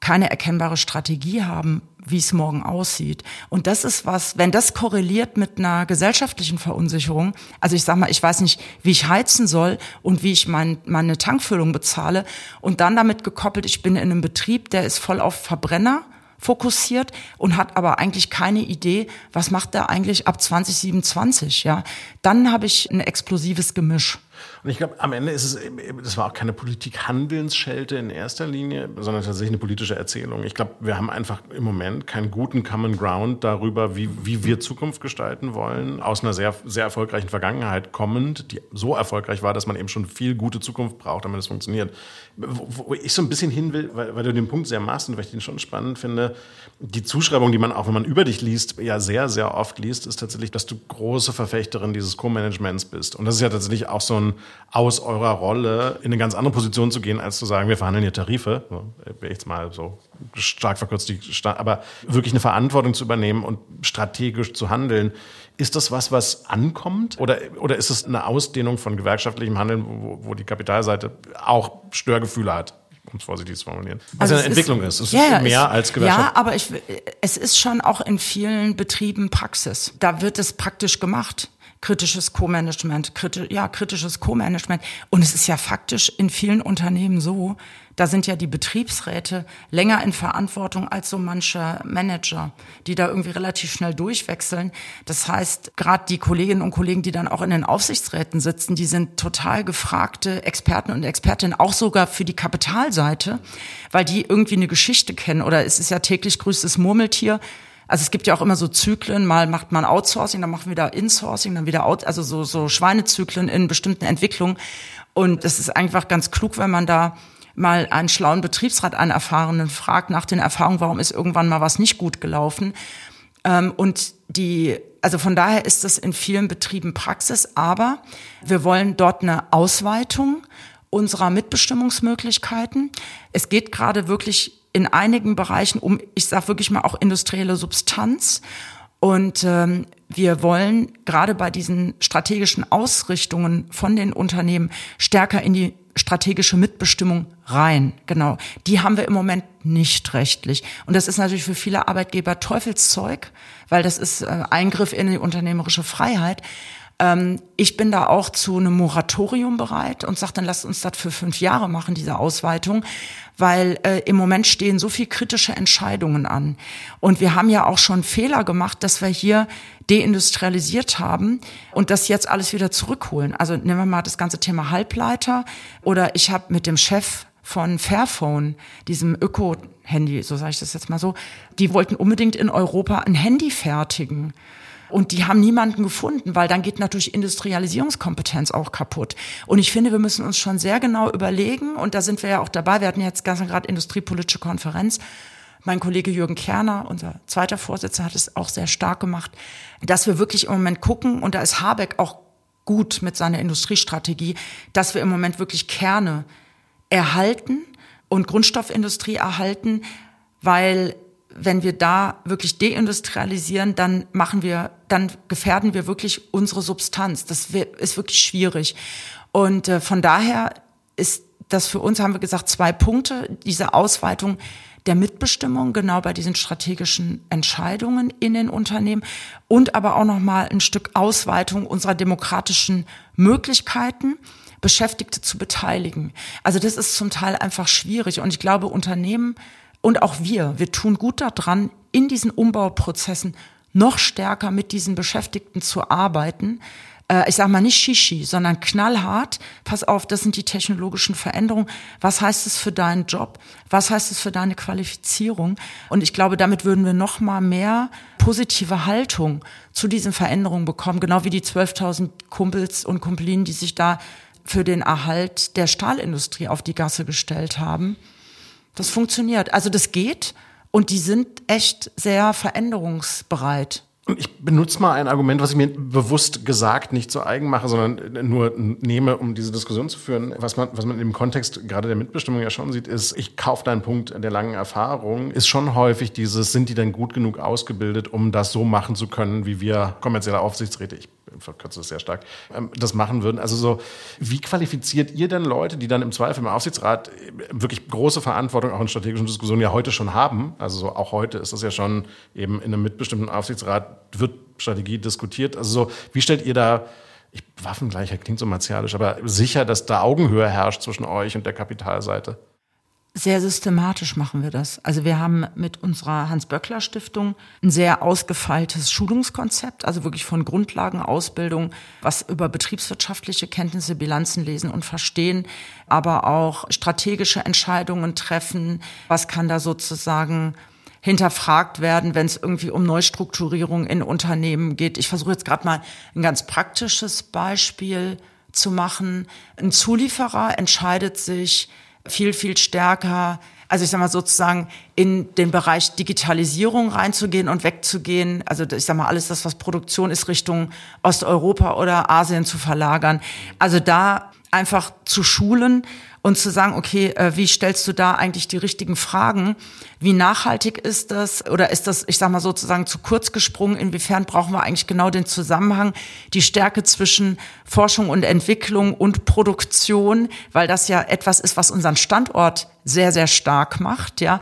keine erkennbare Strategie haben, wie es morgen aussieht. Und das ist was, wenn das korreliert mit einer gesellschaftlichen Verunsicherung, also ich sag mal, ich weiß nicht, wie ich heizen soll und wie ich mein, meine Tankfüllung bezahle und dann damit gekoppelt, ich bin in einem Betrieb, der ist voll auf Verbrenner fokussiert und hat aber eigentlich keine Idee, was macht der eigentlich ab 2027, ja? Dann habe ich ein explosives Gemisch. Und ich glaube, am Ende ist es, das war auch keine Politik-Handelsschelte in erster Linie, sondern tatsächlich eine politische Erzählung. Ich glaube, wir haben einfach im Moment keinen guten Common Ground darüber, wie, wie wir Zukunft gestalten wollen, aus einer sehr, sehr erfolgreichen Vergangenheit kommend, die so erfolgreich war, dass man eben schon viel gute Zukunft braucht, damit es funktioniert. Wo, wo ich so ein bisschen hin will, weil, weil du den Punkt sehr machst und weil ich den schon spannend finde, die Zuschreibung, die man auch, wenn man über dich liest, ja sehr, sehr oft liest, ist tatsächlich, dass du große Verfechterin dieses Co-Managements bist. Und das ist ja tatsächlich auch so ein aus eurer Rolle in eine ganz andere Position zu gehen, als zu sagen, wir verhandeln hier Tarife. So, jetzt mal so stark verkürzt, die, aber wirklich eine Verantwortung zu übernehmen und strategisch zu handeln. Ist das was, was ankommt? Oder, oder ist es eine Ausdehnung von gewerkschaftlichem Handeln, wo, wo die Kapitalseite auch Störgefühle hat? um es vorsichtig zu formulieren. Also, also eine Entwicklung ist. ist. Es ja, ist mehr es, als Gewerkschaft. Ja, aber ich, es ist schon auch in vielen Betrieben Praxis. Da wird es praktisch gemacht kritisches Co-Management, kriti ja, kritisches Co-Management. Und es ist ja faktisch in vielen Unternehmen so, da sind ja die Betriebsräte länger in Verantwortung als so manche Manager, die da irgendwie relativ schnell durchwechseln. Das heißt, gerade die Kolleginnen und Kollegen, die dann auch in den Aufsichtsräten sitzen, die sind total gefragte Experten und Expertinnen, auch sogar für die Kapitalseite, weil die irgendwie eine Geschichte kennen. Oder es ist ja täglich grüßtes Murmeltier also es gibt ja auch immer so Zyklen, mal macht man Outsourcing, dann machen wir da Insourcing, dann wieder Out, also so, so Schweinezyklen in bestimmten Entwicklungen. Und es ist einfach ganz klug, wenn man da mal einen schlauen Betriebsrat, einen Erfahrenen fragt nach den Erfahrungen, warum ist irgendwann mal was nicht gut gelaufen. Ähm, und die, also von daher ist das in vielen Betrieben Praxis, aber wir wollen dort eine Ausweitung unserer Mitbestimmungsmöglichkeiten. Es geht gerade wirklich in einigen Bereichen um, ich sage wirklich mal auch industrielle Substanz. Und ähm, wir wollen gerade bei diesen strategischen Ausrichtungen von den Unternehmen stärker in die strategische Mitbestimmung rein. Genau. Die haben wir im Moment nicht rechtlich. Und das ist natürlich für viele Arbeitgeber Teufelszeug, weil das ist äh, Eingriff in die unternehmerische Freiheit. Ähm, ich bin da auch zu einem Moratorium bereit und sage, dann lasst uns das für fünf Jahre machen, diese Ausweitung, weil äh, im Moment stehen so viel kritische Entscheidungen an. Und wir haben ja auch schon Fehler gemacht, dass wir hier deindustrialisiert haben und das jetzt alles wieder zurückholen. Also nehmen wir mal das ganze Thema Halbleiter oder ich habe mit dem Chef von Fairphone, diesem Öko-Handy, so sage ich das jetzt mal so, die wollten unbedingt in Europa ein Handy fertigen. Und die haben niemanden gefunden, weil dann geht natürlich Industrialisierungskompetenz auch kaputt. Und ich finde, wir müssen uns schon sehr genau überlegen, und da sind wir ja auch dabei, wir hatten jetzt ganz gerade industriepolitische Konferenz, mein Kollege Jürgen Kerner, unser zweiter Vorsitzender, hat es auch sehr stark gemacht, dass wir wirklich im Moment gucken, und da ist Habeck auch gut mit seiner Industriestrategie, dass wir im Moment wirklich Kerne erhalten und Grundstoffindustrie erhalten, weil wenn wir da wirklich deindustrialisieren, dann machen wir, dann gefährden wir wirklich unsere Substanz. Das ist wirklich schwierig. Und äh, von daher ist das für uns, haben wir gesagt, zwei Punkte. Diese Ausweitung der Mitbestimmung, genau bei diesen strategischen Entscheidungen in den Unternehmen und aber auch nochmal ein Stück Ausweitung unserer demokratischen Möglichkeiten. Beschäftigte zu beteiligen. Also das ist zum Teil einfach schwierig. Und ich glaube, Unternehmen und auch wir, wir tun gut daran, in diesen Umbauprozessen noch stärker mit diesen Beschäftigten zu arbeiten. Äh, ich sage mal nicht Shishi, sondern knallhart. Pass auf, das sind die technologischen Veränderungen. Was heißt es für deinen Job? Was heißt es für deine Qualifizierung? Und ich glaube, damit würden wir noch mal mehr positive Haltung zu diesen Veränderungen bekommen. Genau wie die 12.000 Kumpels und Kumpelinen, die sich da für den Erhalt der Stahlindustrie auf die Gasse gestellt haben. Das funktioniert. Also das geht und die sind echt sehr veränderungsbereit. Ich benutze mal ein Argument, was ich mir bewusst gesagt nicht zu eigen mache, sondern nur nehme, um diese Diskussion zu führen. Was man, was man im Kontext gerade der Mitbestimmung ja schon sieht, ist, ich kaufe deinen Punkt der langen Erfahrung, ist schon häufig dieses, sind die denn gut genug ausgebildet, um das so machen zu können, wie wir kommerzielle Aufsichtsräte, ich verkürze es sehr stark, ähm, das machen würden. Also so, wie qualifiziert ihr denn Leute, die dann im Zweifel im Aufsichtsrat wirklich große Verantwortung auch in strategischen Diskussionen ja heute schon haben? Also so, auch heute ist das ja schon eben in einem mitbestimmten Aufsichtsrat wird Strategie diskutiert. Also so, wie stellt ihr da ich, Waffengleichheit klingt so martialisch, aber sicher, dass da Augenhöhe herrscht zwischen euch und der Kapitalseite? Sehr systematisch machen wir das. Also wir haben mit unserer Hans-Böckler-Stiftung ein sehr ausgefeiltes Schulungskonzept, also wirklich von Grundlagenausbildung, was über betriebswirtschaftliche Kenntnisse, Bilanzen lesen und verstehen, aber auch strategische Entscheidungen treffen. Was kann da sozusagen hinterfragt werden, wenn es irgendwie um Neustrukturierung in Unternehmen geht. Ich versuche jetzt gerade mal ein ganz praktisches Beispiel zu machen. Ein Zulieferer entscheidet sich, viel, viel stärker, also ich sag mal sozusagen in den Bereich Digitalisierung reinzugehen und wegzugehen. Also ich sag mal alles das, was Produktion ist, Richtung Osteuropa oder Asien zu verlagern. Also da einfach zu schulen und zu sagen, okay, äh, wie stellst du da eigentlich die richtigen Fragen? Wie nachhaltig ist das? Oder ist das, ich sag mal sozusagen zu kurz gesprungen? Inwiefern brauchen wir eigentlich genau den Zusammenhang, die Stärke zwischen Forschung und Entwicklung und Produktion, weil das ja etwas ist, was unseren Standort sehr, sehr stark macht, ja.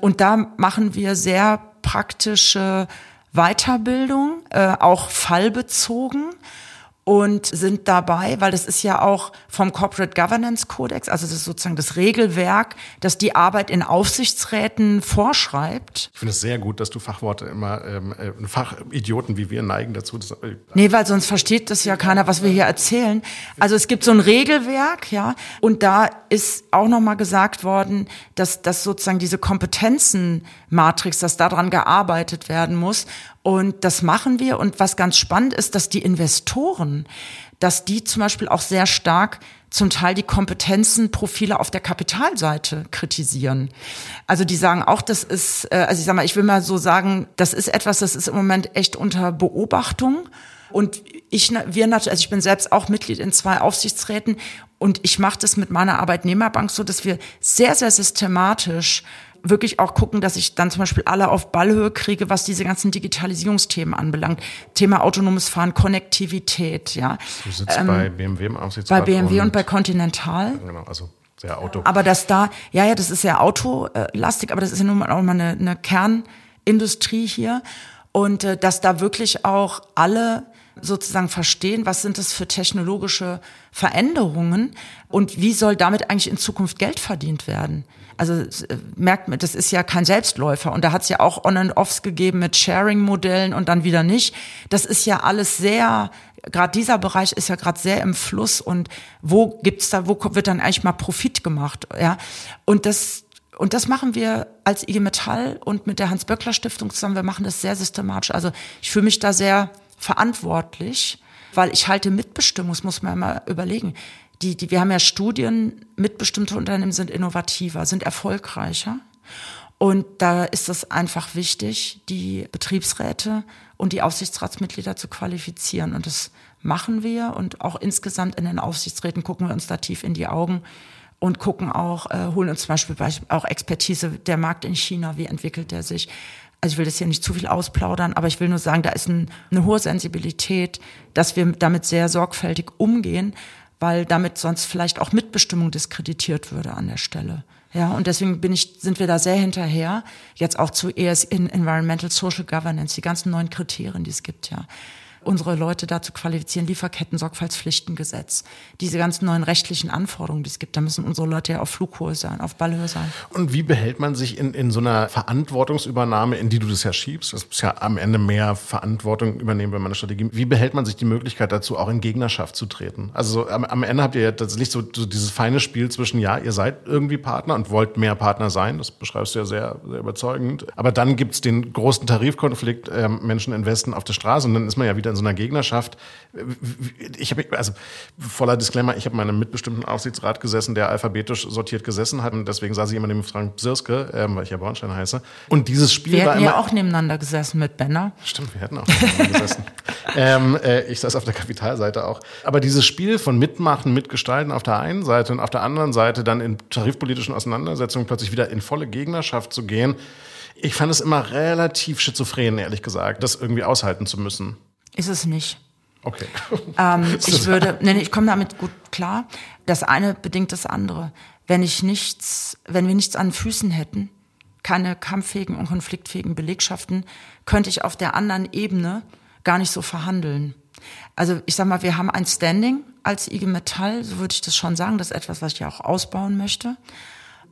Und da machen wir sehr praktische Weiterbildung, äh, auch fallbezogen und sind dabei, weil das ist ja auch vom Corporate Governance Codex, also das ist sozusagen das Regelwerk, das die Arbeit in Aufsichtsräten vorschreibt. Ich finde es sehr gut, dass du Fachworte immer, ähm, äh, Fachidioten wie wir neigen dazu. Das, äh, nee, weil sonst versteht das ja keiner, was wir hier erzählen. Also es gibt so ein Regelwerk, ja, und da ist auch nochmal gesagt worden, dass, dass sozusagen diese Kompetenzenmatrix, dass daran gearbeitet werden muss. Und das machen wir. Und was ganz spannend ist, dass die Investoren, dass die zum Beispiel auch sehr stark zum Teil die Kompetenzenprofile auf der Kapitalseite kritisieren. Also die sagen auch, das ist, äh, also ich sag mal, ich will mal so sagen, das ist etwas, das ist im Moment echt unter Beobachtung. Und ich, wir natürlich, also ich bin selbst auch Mitglied in zwei Aufsichtsräten und ich mache das mit meiner Arbeitnehmerbank so, dass wir sehr, sehr systematisch wirklich auch gucken, dass ich dann zum Beispiel alle auf Ballhöhe kriege, was diese ganzen Digitalisierungsthemen anbelangt. Thema autonomes Fahren, Konnektivität, ja. Du sitzt ähm, bei BMW im Aufsichtsrat. Bei BMW und, und bei Continental. Genau, also sehr Auto. Aber das da, ja, ja, das ist sehr autolastig, aber das ist ja nun mal auch mal eine, eine Kernindustrie hier. Und äh, dass da wirklich auch alle sozusagen verstehen, was sind das für technologische Veränderungen und wie soll damit eigentlich in Zukunft Geld verdient werden. Also äh, merkt man, das ist ja kein Selbstläufer und da hat es ja auch On and Offs gegeben mit Sharing-Modellen und dann wieder nicht. Das ist ja alles sehr, gerade dieser Bereich ist ja gerade sehr im Fluss und wo gibt's da, wo wird dann eigentlich mal Profit gemacht, ja? Und das und das machen wir als IG Metall und mit der Hans-Böckler-Stiftung zusammen. Wir machen das sehr systematisch. Also ich fühle mich da sehr verantwortlich, weil ich halte Mitbestimmung, das muss man mal überlegen. Die, die, wir haben ja Studien, mitbestimmte Unternehmen sind innovativer, sind erfolgreicher. Und da ist es einfach wichtig, die Betriebsräte und die Aufsichtsratsmitglieder zu qualifizieren. Und das machen wir. Und auch insgesamt in den Aufsichtsräten gucken wir uns da tief in die Augen und gucken auch, äh, holen uns zum Beispiel auch Expertise, der Markt in China, wie entwickelt der sich. Also ich will das hier nicht zu viel ausplaudern, aber ich will nur sagen, da ist ein, eine hohe Sensibilität, dass wir damit sehr sorgfältig umgehen, weil damit sonst vielleicht auch Mitbestimmung diskreditiert würde an der Stelle. Ja, und deswegen bin ich, sind wir da sehr hinterher, jetzt auch zu ES in Environmental Social Governance, die ganzen neuen Kriterien, die es gibt, ja unsere Leute dazu qualifizieren, Lieferketten-Sorgfaltspflichtengesetz, diese ganzen neuen rechtlichen Anforderungen, die es gibt, da müssen unsere Leute ja auf Flughöhe sein, auf Ballhöhe sein. Und wie behält man sich in, in so einer Verantwortungsübernahme, in die du das ja schiebst, das ist ja am Ende mehr Verantwortung übernehmen bei meiner Strategie, wie behält man sich die Möglichkeit dazu, auch in Gegnerschaft zu treten? Also am, am Ende habt ihr ja tatsächlich so, so dieses feine Spiel zwischen, ja, ihr seid irgendwie Partner und wollt mehr Partner sein, das beschreibst du ja sehr, sehr überzeugend, aber dann gibt's den großen Tarifkonflikt, äh, Menschen investen auf der Straße und dann ist man ja wieder in so einer Gegnerschaft. Ich habe, also voller Disclaimer, ich habe in einem mitbestimmten Aufsichtsrat gesessen, der alphabetisch sortiert gesessen hat und deswegen saß ich immer neben Frank Sirske, ähm, weil ich ja Bornstein heiße. Und dieses Spiel wir war hätten ja auch nebeneinander gesessen mit Benner. Stimmt, wir hätten auch nebeneinander gesessen. ähm, äh, ich saß auf der Kapitalseite auch. Aber dieses Spiel von Mitmachen, Mitgestalten auf der einen Seite und auf der anderen Seite dann in tarifpolitischen Auseinandersetzungen plötzlich wieder in volle Gegnerschaft zu gehen, ich fand es immer relativ schizophren, ehrlich gesagt, das irgendwie aushalten zu müssen. Ist es nicht. Okay. Ähm, ich würde, nee, ich komme damit gut klar. Das eine bedingt das andere. Wenn ich nichts, wenn wir nichts an Füßen hätten, keine kampffähigen und konfliktfähigen Belegschaften, könnte ich auf der anderen Ebene gar nicht so verhandeln. Also ich sag mal, wir haben ein Standing als IG Metall, so würde ich das schon sagen. Das ist etwas, was ich ja auch ausbauen möchte.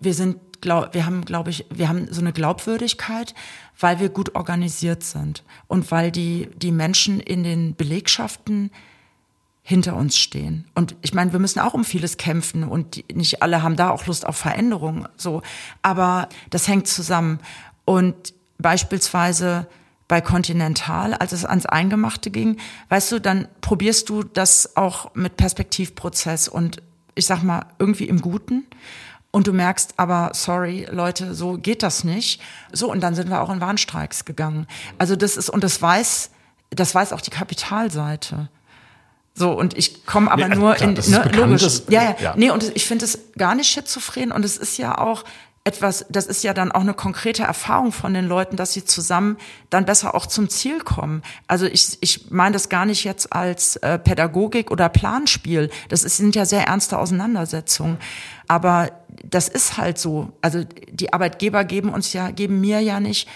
Wir sind glaub, wir haben, glaube ich, wir haben so eine Glaubwürdigkeit, weil wir gut organisiert sind und weil die, die Menschen in den Belegschaften hinter uns stehen. Und ich meine, wir müssen auch um vieles kämpfen und die, nicht alle haben da auch Lust auf Veränderung, so. Aber das hängt zusammen. Und beispielsweise bei Continental, als es ans Eingemachte ging, weißt du, dann probierst du das auch mit Perspektivprozess und ich sag mal irgendwie im Guten und du merkst aber, sorry, Leute, so geht das nicht. So, und dann sind wir auch in Warnstreiks gegangen. Also das ist, und das weiß, das weiß auch die Kapitalseite. So, und ich komme aber nee, nur klar, in, ne, logisch. Ja, ja, ja. Nee, und ich finde es gar nicht schizophren und es ist ja auch, etwas, das ist ja dann auch eine konkrete Erfahrung von den Leuten, dass sie zusammen dann besser auch zum Ziel kommen. Also ich, ich meine das gar nicht jetzt als äh, Pädagogik oder Planspiel. Das ist, sind ja sehr ernste Auseinandersetzungen. Aber das ist halt so. Also die Arbeitgeber geben uns ja, geben mir ja nicht,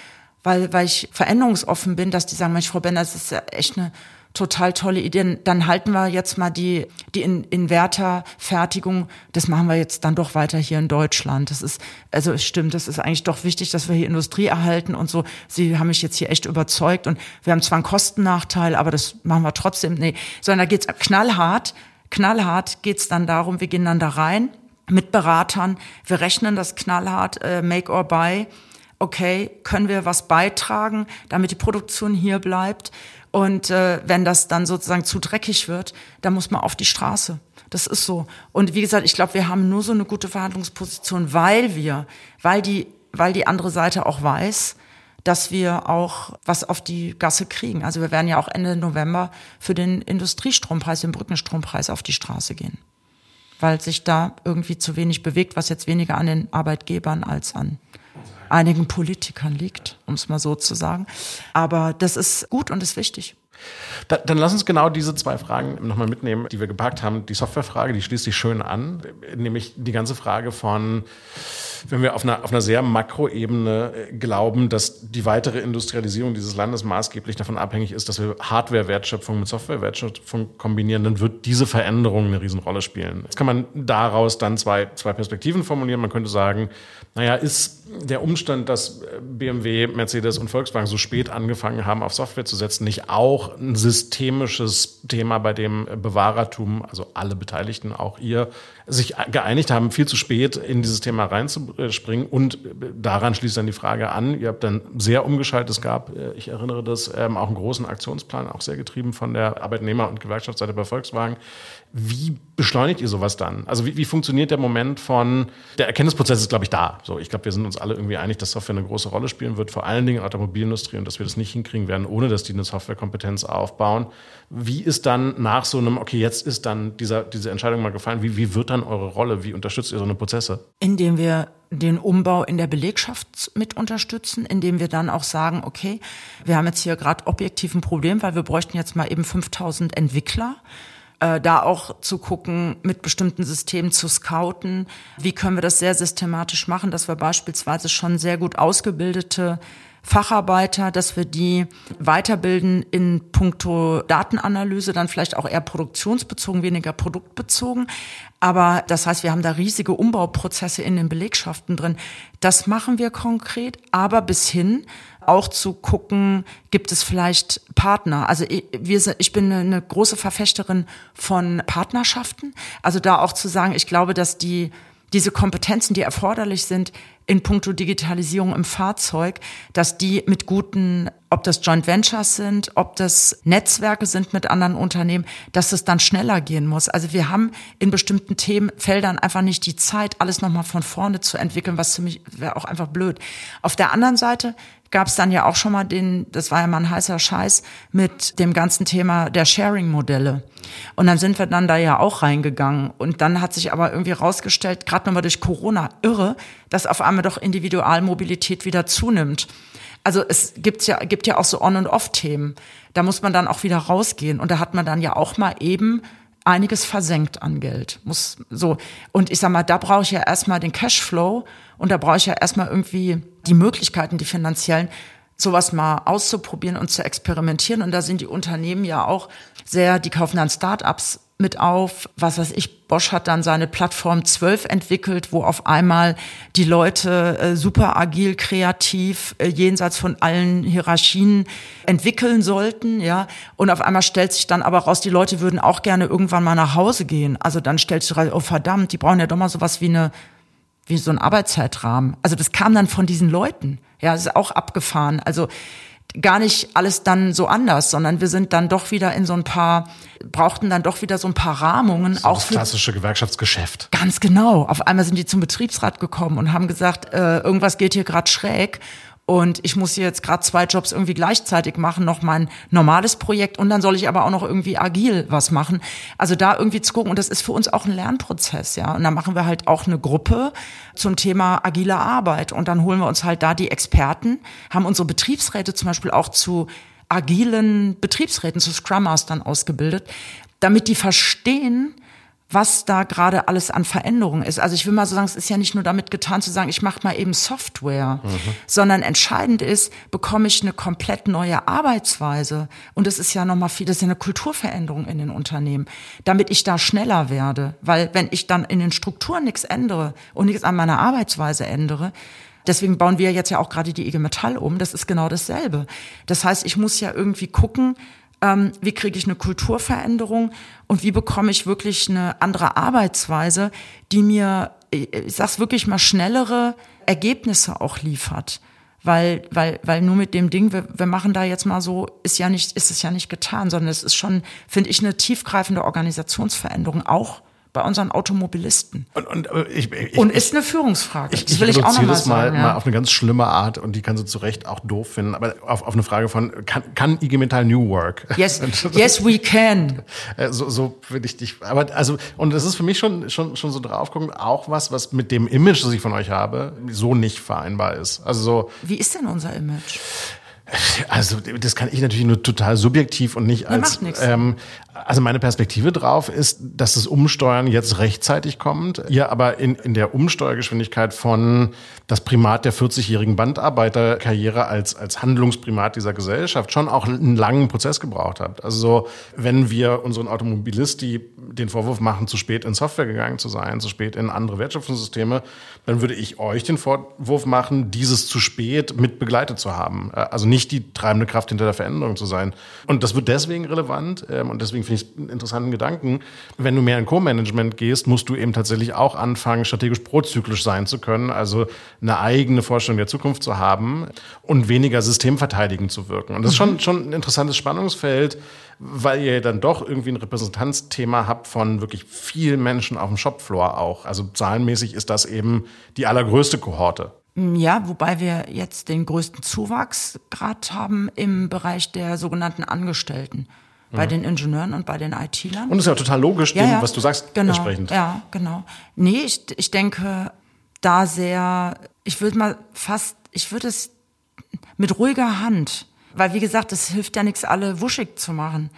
weil, weil ich veränderungsoffen bin, dass die sagen, Mensch, Frau Bender, das ist ja echt eine total tolle Ideen. Dann halten wir jetzt mal die, die in, Inverterfertigung, das machen wir jetzt dann doch weiter hier in Deutschland. Das ist, also es stimmt, das ist eigentlich doch wichtig, dass wir hier Industrie erhalten und so. Sie haben mich jetzt hier echt überzeugt und wir haben zwar einen Kostennachteil, aber das machen wir trotzdem, nee, sondern da geht's knallhart, knallhart geht's dann darum, wir gehen dann da rein mit Beratern, wir rechnen das knallhart, äh, make or buy, okay, können wir was beitragen, damit die Produktion hier bleibt? Und äh, wenn das dann sozusagen zu dreckig wird, dann muss man auf die Straße. Das ist so. Und wie gesagt, ich glaube, wir haben nur so eine gute Verhandlungsposition, weil wir, weil die, weil die andere Seite auch weiß, dass wir auch was auf die Gasse kriegen. Also wir werden ja auch Ende November für den Industriestrompreis, den Brückenstrompreis auf die Straße gehen. Weil sich da irgendwie zu wenig bewegt, was jetzt weniger an den Arbeitgebern als an einigen Politikern liegt, um es mal so zu sagen. Aber das ist gut und ist wichtig. Da, dann lass uns genau diese zwei Fragen nochmal mitnehmen, die wir gepackt haben. Die Softwarefrage, die schließt sich schön an, nämlich die ganze Frage von, wenn wir auf einer, auf einer sehr Makroebene äh, glauben, dass die weitere Industrialisierung dieses Landes maßgeblich davon abhängig ist, dass wir Hardware-Wertschöpfung mit Software-Wertschöpfung kombinieren, dann wird diese Veränderung eine Riesenrolle spielen. Jetzt kann man daraus dann zwei, zwei Perspektiven formulieren. Man könnte sagen, naja, ist der Umstand, dass BMW, Mercedes und Volkswagen so spät angefangen haben, auf Software zu setzen, nicht auch ein systemisches Thema, bei dem Bewahrertum, also alle Beteiligten, auch ihr, sich geeinigt haben, viel zu spät in dieses Thema reinzu, springen. Und daran schließt dann die Frage an, ihr habt dann sehr umgeschaltet, es gab, ich erinnere das, ähm, auch einen großen Aktionsplan, auch sehr getrieben von der Arbeitnehmer- und Gewerkschaftsseite bei Volkswagen. Wie beschleunigt ihr sowas dann? Also wie, wie funktioniert der Moment von, der Erkenntnisprozess ist, glaube ich, da. So, ich glaube, wir sind uns alle irgendwie einig, dass Software eine große Rolle spielen wird, vor allen Dingen Automobilindustrie und dass wir das nicht hinkriegen werden, ohne dass die eine Softwarekompetenz aufbauen. Wie ist dann nach so einem, okay, jetzt ist dann dieser, diese Entscheidung mal gefallen, wie, wie wird dann eure Rolle? Wie unterstützt ihr so eine Prozesse? Indem wir den Umbau in der Belegschaft mit unterstützen, indem wir dann auch sagen, okay, wir haben jetzt hier gerade objektiv ein Problem, weil wir bräuchten jetzt mal eben 5000 Entwickler äh, da auch zu gucken, mit bestimmten Systemen zu scouten. Wie können wir das sehr systematisch machen, dass wir beispielsweise schon sehr gut ausgebildete Facharbeiter, dass wir die weiterbilden in puncto Datenanalyse, dann vielleicht auch eher produktionsbezogen, weniger produktbezogen. Aber das heißt, wir haben da riesige Umbauprozesse in den Belegschaften drin. Das machen wir konkret, aber bis hin auch zu gucken, gibt es vielleicht Partner. Also ich, bin eine große Verfechterin von Partnerschaften. Also da auch zu sagen, ich glaube, dass die diese Kompetenzen, die erforderlich sind in puncto Digitalisierung im Fahrzeug, dass die mit guten, ob das Joint Ventures sind, ob das Netzwerke sind mit anderen Unternehmen, dass es dann schneller gehen muss. Also wir haben in bestimmten Themenfeldern einfach nicht die Zeit, alles nochmal von vorne zu entwickeln, was für mich wäre auch einfach blöd. Auf der anderen Seite gab es dann ja auch schon mal den, das war ja mal ein heißer Scheiß, mit dem ganzen Thema der Sharing-Modelle. Und dann sind wir dann da ja auch reingegangen. Und dann hat sich aber irgendwie rausgestellt, gerade nochmal durch Corona, irre, dass auf einmal doch Individualmobilität wieder zunimmt. Also es gibt ja, gibt ja auch so On- und Off-Themen. Da muss man dann auch wieder rausgehen. Und da hat man dann ja auch mal eben einiges versenkt an Geld. Muss so. Und ich sag mal, da brauche ich ja erstmal den Cashflow und da brauche ich ja erstmal irgendwie die Möglichkeiten, die finanziellen, sowas mal auszuprobieren und zu experimentieren. Und da sind die Unternehmen ja auch sehr, die kaufen dann Startups mit auf. Was weiß ich, Bosch hat dann seine Plattform 12 entwickelt, wo auf einmal die Leute äh, super agil, kreativ, äh, jenseits von allen Hierarchien entwickeln sollten, ja. Und auf einmal stellt sich dann aber raus, die Leute würden auch gerne irgendwann mal nach Hause gehen. Also dann stellt sich raus, oh verdammt, die brauchen ja doch mal sowas wie eine wie so ein Arbeitszeitrahmen. Also das kam dann von diesen Leuten. Ja, das ist auch abgefahren. Also gar nicht alles dann so anders, sondern wir sind dann doch wieder in so ein paar, brauchten dann doch wieder so ein paar Rahmungen. So auch das klassische Gewerkschaftsgeschäft. Ganz genau. Auf einmal sind die zum Betriebsrat gekommen und haben gesagt, äh, irgendwas geht hier gerade schräg und ich muss jetzt gerade zwei Jobs irgendwie gleichzeitig machen, noch mein normales Projekt und dann soll ich aber auch noch irgendwie agil was machen. Also da irgendwie zu gucken und das ist für uns auch ein Lernprozess, ja. Und dann machen wir halt auch eine Gruppe zum Thema agile Arbeit und dann holen wir uns halt da die Experten, haben unsere Betriebsräte zum Beispiel auch zu agilen Betriebsräten, zu Scrum Mastern ausgebildet, damit die verstehen, was da gerade alles an Veränderungen ist. Also ich will mal so sagen, es ist ja nicht nur damit getan zu sagen, ich mache mal eben Software, mhm. sondern entscheidend ist, bekomme ich eine komplett neue Arbeitsweise. Und das ist ja nochmal viel, das ist ja eine Kulturveränderung in den Unternehmen, damit ich da schneller werde. Weil wenn ich dann in den Strukturen nichts ändere und nichts an meiner Arbeitsweise ändere, Deswegen bauen wir jetzt ja auch gerade die IG Metall um. Das ist genau dasselbe. Das heißt, ich muss ja irgendwie gucken, ähm, wie kriege ich eine Kulturveränderung und wie bekomme ich wirklich eine andere Arbeitsweise, die mir, ich sag's wirklich mal, schnellere Ergebnisse auch liefert. Weil, weil, weil nur mit dem Ding, wir, wir machen da jetzt mal so, ist ja nicht, ist es ja nicht getan, sondern es ist schon, finde ich, eine tiefgreifende Organisationsveränderung auch bei unseren Automobilisten. Und, und, ich, ich, und ist eine Führungsfrage. Ich, das will ich, ich auch noch mal sagen. Ja. mal auf eine ganz schlimme Art und die kannst du zu Recht auch doof finden. Aber auf, auf eine Frage von, kann, kann IG Metall New Work? Yes, yes we can. Äh, so, so will ich dich, aber also, und es ist für mich schon, schon, schon so drauf gucken, auch was, was mit dem Image, das ich von euch habe, so nicht vereinbar ist. Also so. Wie ist denn unser Image? Also das kann ich natürlich nur total subjektiv und nicht als. Ähm, also meine Perspektive drauf ist, dass das Umsteuern jetzt rechtzeitig kommt. Ihr aber in, in der Umsteuergeschwindigkeit von das Primat der 40-jährigen Bandarbeiterkarriere als, als Handlungsprimat dieser Gesellschaft schon auch einen langen Prozess gebraucht habt. Also so, wenn wir unseren Automobilisti den Vorwurf machen, zu spät in Software gegangen zu sein, zu spät in andere Wertschöpfungssysteme, dann würde ich euch den Vorwurf machen, dieses zu spät mit begleitet zu haben. Also nicht die treibende Kraft hinter der Veränderung zu sein. Und das wird deswegen relevant ähm, und deswegen finde ich einen interessanten Gedanken. Wenn du mehr in Co-Management gehst, musst du eben tatsächlich auch anfangen, strategisch prozyklisch sein zu können, also eine eigene Vorstellung der Zukunft zu haben und weniger systemverteidigend zu wirken. Und das ist schon, mhm. schon ein interessantes Spannungsfeld, weil ihr dann doch irgendwie ein Repräsentanzthema habt von wirklich vielen Menschen auf dem Shopfloor auch. Also zahlenmäßig ist das eben die allergrößte Kohorte. Ja, wobei wir jetzt den größten Zuwachsgrad haben im Bereich der sogenannten Angestellten. Bei ja. den Ingenieuren und bei den IT-Lern. Und das ist ja total logisch, ja, dem, ja. was du sagst, genau, entsprechend. Ja, genau. Nee, ich, ich denke da sehr, ich würde mal fast, ich würde es mit ruhiger Hand, weil wie gesagt, es hilft ja nichts, alle wuschig zu machen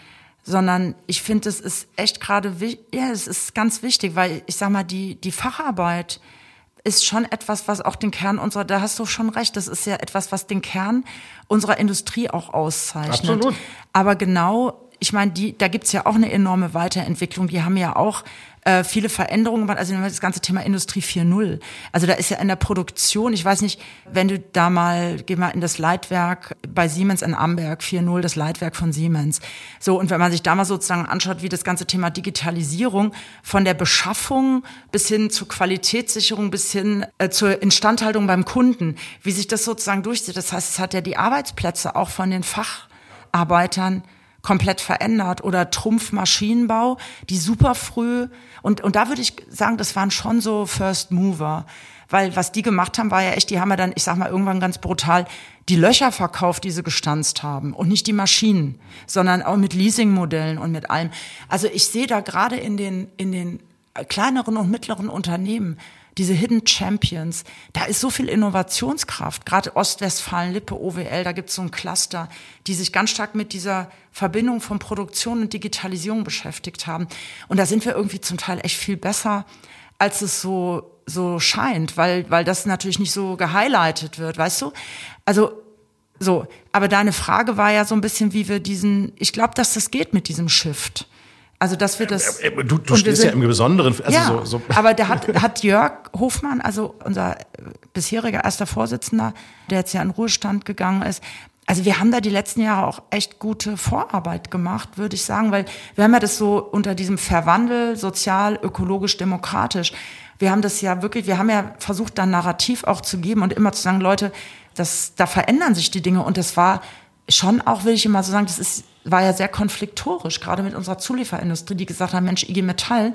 sondern ich finde, es ist echt gerade, ja, es ist ganz wichtig, weil ich sag mal, die, die Facharbeit, ist schon etwas, was auch den Kern unserer, da hast du schon recht, das ist ja etwas, was den Kern unserer Industrie auch auszeichnet. Absolut. Aber genau ich meine, die, da gibt's ja auch eine enorme Weiterentwicklung. Die haben ja auch äh, viele Veränderungen gemacht. Also das ganze Thema Industrie 4.0. Also da ist ja in der Produktion, ich weiß nicht, wenn du da mal, geh mal in das Leitwerk bei Siemens in Amberg 4.0, das Leitwerk von Siemens. So, und wenn man sich da mal sozusagen anschaut, wie das ganze Thema Digitalisierung von der Beschaffung bis hin zur Qualitätssicherung, bis hin äh, zur Instandhaltung beim Kunden, wie sich das sozusagen durchzieht. Das heißt, es hat ja die Arbeitsplätze auch von den Facharbeitern komplett verändert oder Trumpf Maschinenbau, die super früh und und da würde ich sagen, das waren schon so First Mover, weil was die gemacht haben, war ja echt, die haben ja dann, ich sag mal irgendwann ganz brutal die Löcher verkauft, die sie gestanzt haben und nicht die Maschinen, sondern auch mit Leasingmodellen und mit allem. Also ich sehe da gerade in den in den kleineren und mittleren Unternehmen diese Hidden Champions, da ist so viel Innovationskraft. Gerade Ostwestfalen, Lippe, OWL, da gibt es so ein Cluster, die sich ganz stark mit dieser Verbindung von Produktion und Digitalisierung beschäftigt haben. Und da sind wir irgendwie zum Teil echt viel besser, als es so so scheint, weil weil das natürlich nicht so gehighlightet wird, weißt du? Also so, aber deine Frage war ja so ein bisschen, wie wir diesen, ich glaube, dass das geht mit diesem Shift. Also dass wir das. Äh, äh, du, du stehst sind, ja im Besonderen. Also ja, so, so. aber der hat, hat Jörg Hofmann, also unser bisheriger erster Vorsitzender, der jetzt ja in Ruhestand gegangen ist. Also wir haben da die letzten Jahre auch echt gute Vorarbeit gemacht, würde ich sagen, weil wir haben ja das so unter diesem Verwandel sozial, ökologisch, demokratisch. Wir haben das ja wirklich, wir haben ja versucht, da Narrativ auch zu geben und immer zu sagen, Leute, das, da verändern sich die Dinge und das war schon auch, will ich immer so sagen, das ist, war ja sehr konfliktorisch, gerade mit unserer Zulieferindustrie, die gesagt haben, Mensch, IG Metall,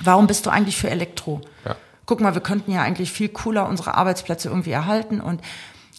warum bist du eigentlich für Elektro? Ja. Guck mal, wir könnten ja eigentlich viel cooler unsere Arbeitsplätze irgendwie erhalten und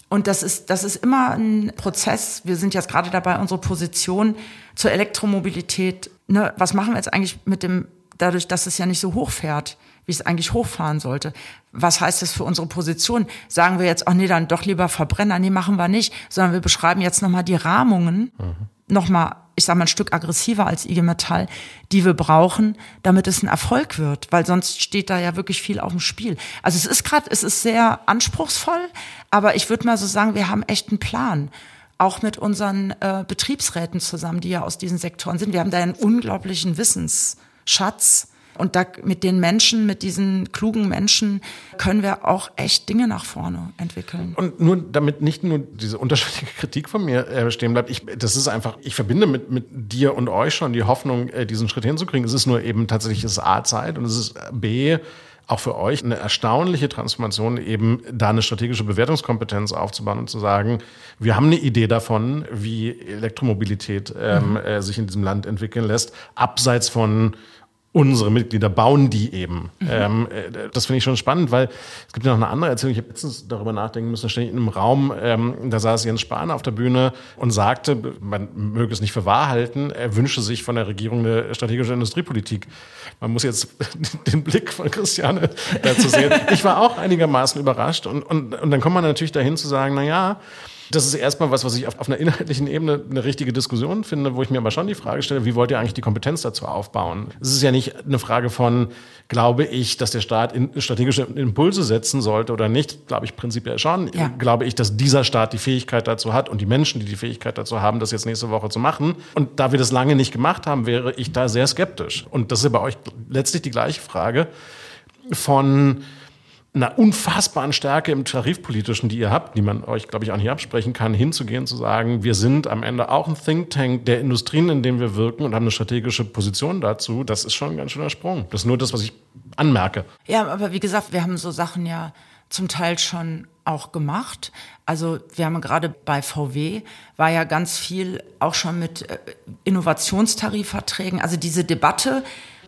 und das ist, das ist immer ein Prozess. Wir sind jetzt gerade dabei, unsere Position zur Elektromobilität, ne, was machen wir jetzt eigentlich mit dem, dadurch, dass es ja nicht so hoch fährt? wie es eigentlich hochfahren sollte. Was heißt das für unsere Position? Sagen wir jetzt, ach nee, dann doch lieber Verbrenner? Nee, machen wir nicht, sondern wir beschreiben jetzt nochmal die Rahmungen, mhm. Nochmal, ich sage mal, ein Stück aggressiver als IG Metall, die wir brauchen, damit es ein Erfolg wird, weil sonst steht da ja wirklich viel auf dem Spiel. Also es ist gerade, es ist sehr anspruchsvoll, aber ich würde mal so sagen, wir haben echt einen Plan auch mit unseren äh, Betriebsräten zusammen, die ja aus diesen Sektoren sind. Wir haben da einen unglaublichen Wissensschatz und da mit den Menschen, mit diesen klugen Menschen können wir auch echt Dinge nach vorne entwickeln. Und nur damit nicht nur diese unterschiedliche Kritik von mir äh, stehen bleibt, ich, das ist einfach, ich verbinde mit, mit dir und euch schon die Hoffnung, äh, diesen Schritt hinzukriegen. Es ist nur eben tatsächlich es A-Zeit und es ist B, auch für euch eine erstaunliche Transformation, eben da eine strategische Bewertungskompetenz aufzubauen und zu sagen, wir haben eine Idee davon, wie Elektromobilität ähm, mhm. äh, sich in diesem Land entwickeln lässt, abseits von unsere Mitglieder bauen die eben. Mhm. Ähm, äh, das finde ich schon spannend, weil es gibt ja noch eine andere Erzählung. Ich habe letztens darüber nachdenken müssen, ständig in einem Raum, ähm, da saß Jens Spahn auf der Bühne und sagte, man möge es nicht für wahr halten, er wünsche sich von der Regierung eine strategische Industriepolitik. Man muss jetzt den Blick von Christiane dazu sehen. Ich war auch einigermaßen überrascht und, und, und dann kommt man natürlich dahin zu sagen, na ja, das ist erstmal was, was ich auf, auf, einer inhaltlichen Ebene eine richtige Diskussion finde, wo ich mir aber schon die Frage stelle, wie wollt ihr eigentlich die Kompetenz dazu aufbauen? Es ist ja nicht eine Frage von, glaube ich, dass der Staat in, strategische Impulse setzen sollte oder nicht, glaube ich prinzipiell schon. Ja. Glaube ich, dass dieser Staat die Fähigkeit dazu hat und die Menschen, die die Fähigkeit dazu haben, das jetzt nächste Woche zu machen. Und da wir das lange nicht gemacht haben, wäre ich da sehr skeptisch. Und das ist ja bei euch letztlich die gleiche Frage von einer unfassbaren Stärke im Tarifpolitischen, die ihr habt, die man euch, glaube ich, auch nicht absprechen kann, hinzugehen, zu sagen, wir sind am Ende auch ein Think Tank der Industrien, in denen wir wirken und haben eine strategische Position dazu. Das ist schon ein ganz schöner Sprung. Das ist nur das, was ich anmerke. Ja, aber wie gesagt, wir haben so Sachen ja zum Teil schon auch gemacht. Also wir haben gerade bei VW war ja ganz viel auch schon mit äh, Innovationstarifverträgen. Also diese Debatte,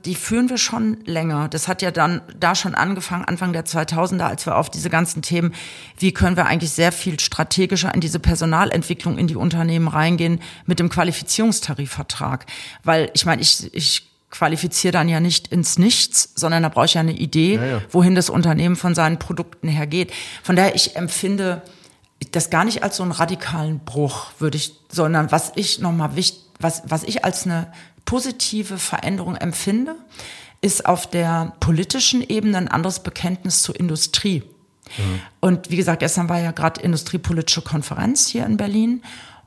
die führen wir schon länger. Das hat ja dann da schon angefangen, Anfang der 2000er, als wir auf diese ganzen Themen, wie können wir eigentlich sehr viel strategischer in diese Personalentwicklung in die Unternehmen reingehen mit dem Qualifizierungstarifvertrag. Weil ich meine, ich, ich qualifiziere dann ja nicht ins Nichts, sondern da brauche ich ja eine Idee, ja, ja. wohin das Unternehmen von seinen Produkten her geht. Von daher, ich empfinde das gar nicht als so einen radikalen Bruch, würde ich, sondern was ich nochmal wichtig, was, was ich als eine positive Veränderung empfinde, ist auf der politischen Ebene ein anderes Bekenntnis zur Industrie. Mhm. Und wie gesagt, gestern war ja gerade industriepolitische Konferenz hier in Berlin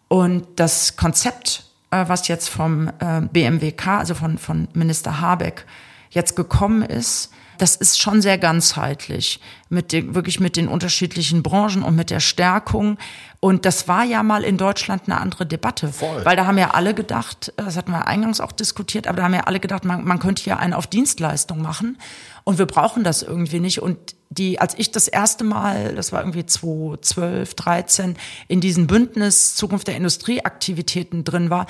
und das Konzept, äh, was jetzt vom äh, BMWK, also von, von Minister Habeck, jetzt gekommen ist, das ist schon sehr ganzheitlich, mit den, wirklich mit den unterschiedlichen Branchen und mit der Stärkung. Und das war ja mal in Deutschland eine andere Debatte. Voll. Weil da haben ja alle gedacht, das hatten wir eingangs auch diskutiert, aber da haben ja alle gedacht, man, man könnte hier einen auf Dienstleistung machen. Und wir brauchen das irgendwie nicht. Und die, als ich das erste Mal, das war irgendwie 2012, 13, in diesem Bündnis Zukunft der Industrieaktivitäten drin war,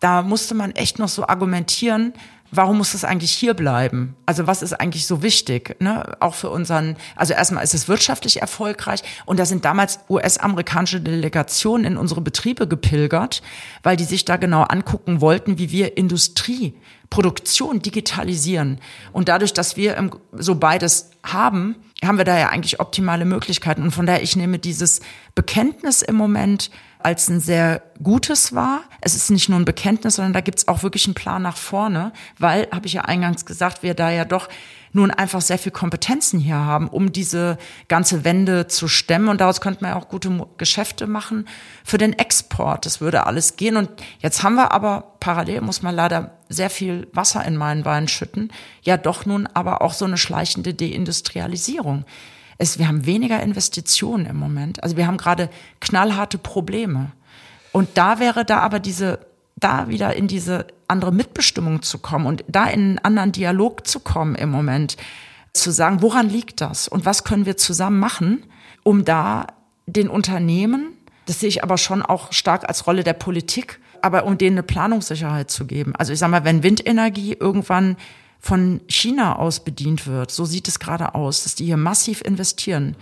da musste man echt noch so argumentieren, warum muss das eigentlich hier bleiben? Also was ist eigentlich so wichtig? Ne? Auch für unseren, also erstmal ist es wirtschaftlich erfolgreich und da sind damals US-amerikanische Delegationen in unsere Betriebe gepilgert, weil die sich da genau angucken wollten, wie wir Industrie, Produktion digitalisieren. Und dadurch, dass wir so beides haben, haben wir da ja eigentlich optimale Möglichkeiten. Und von daher, ich nehme dieses Bekenntnis im Moment als ein sehr gutes wahr. Es ist nicht nur ein Bekenntnis, sondern da gibt's auch wirklich einen Plan nach vorne, weil, habe ich ja eingangs gesagt, wir da ja doch nun einfach sehr viel Kompetenzen hier haben, um diese ganze Wende zu stemmen. Und daraus könnte man ja auch gute Geschäfte machen für den Export. Das würde alles gehen. Und jetzt haben wir aber parallel, muss man leider sehr viel Wasser in meinen Wein schütten, ja doch nun aber auch so eine schleichende Deindustrialisierung es, wir haben weniger Investitionen im Moment. Also wir haben gerade knallharte Probleme. Und da wäre da aber diese, da wieder in diese andere Mitbestimmung zu kommen und da in einen anderen Dialog zu kommen im Moment, zu sagen, woran liegt das und was können wir zusammen machen, um da den Unternehmen, das sehe ich aber schon auch stark als Rolle der Politik, aber um denen eine Planungssicherheit zu geben. Also ich sage mal, wenn Windenergie irgendwann von China aus bedient wird, so sieht es gerade aus, dass die hier massiv investieren.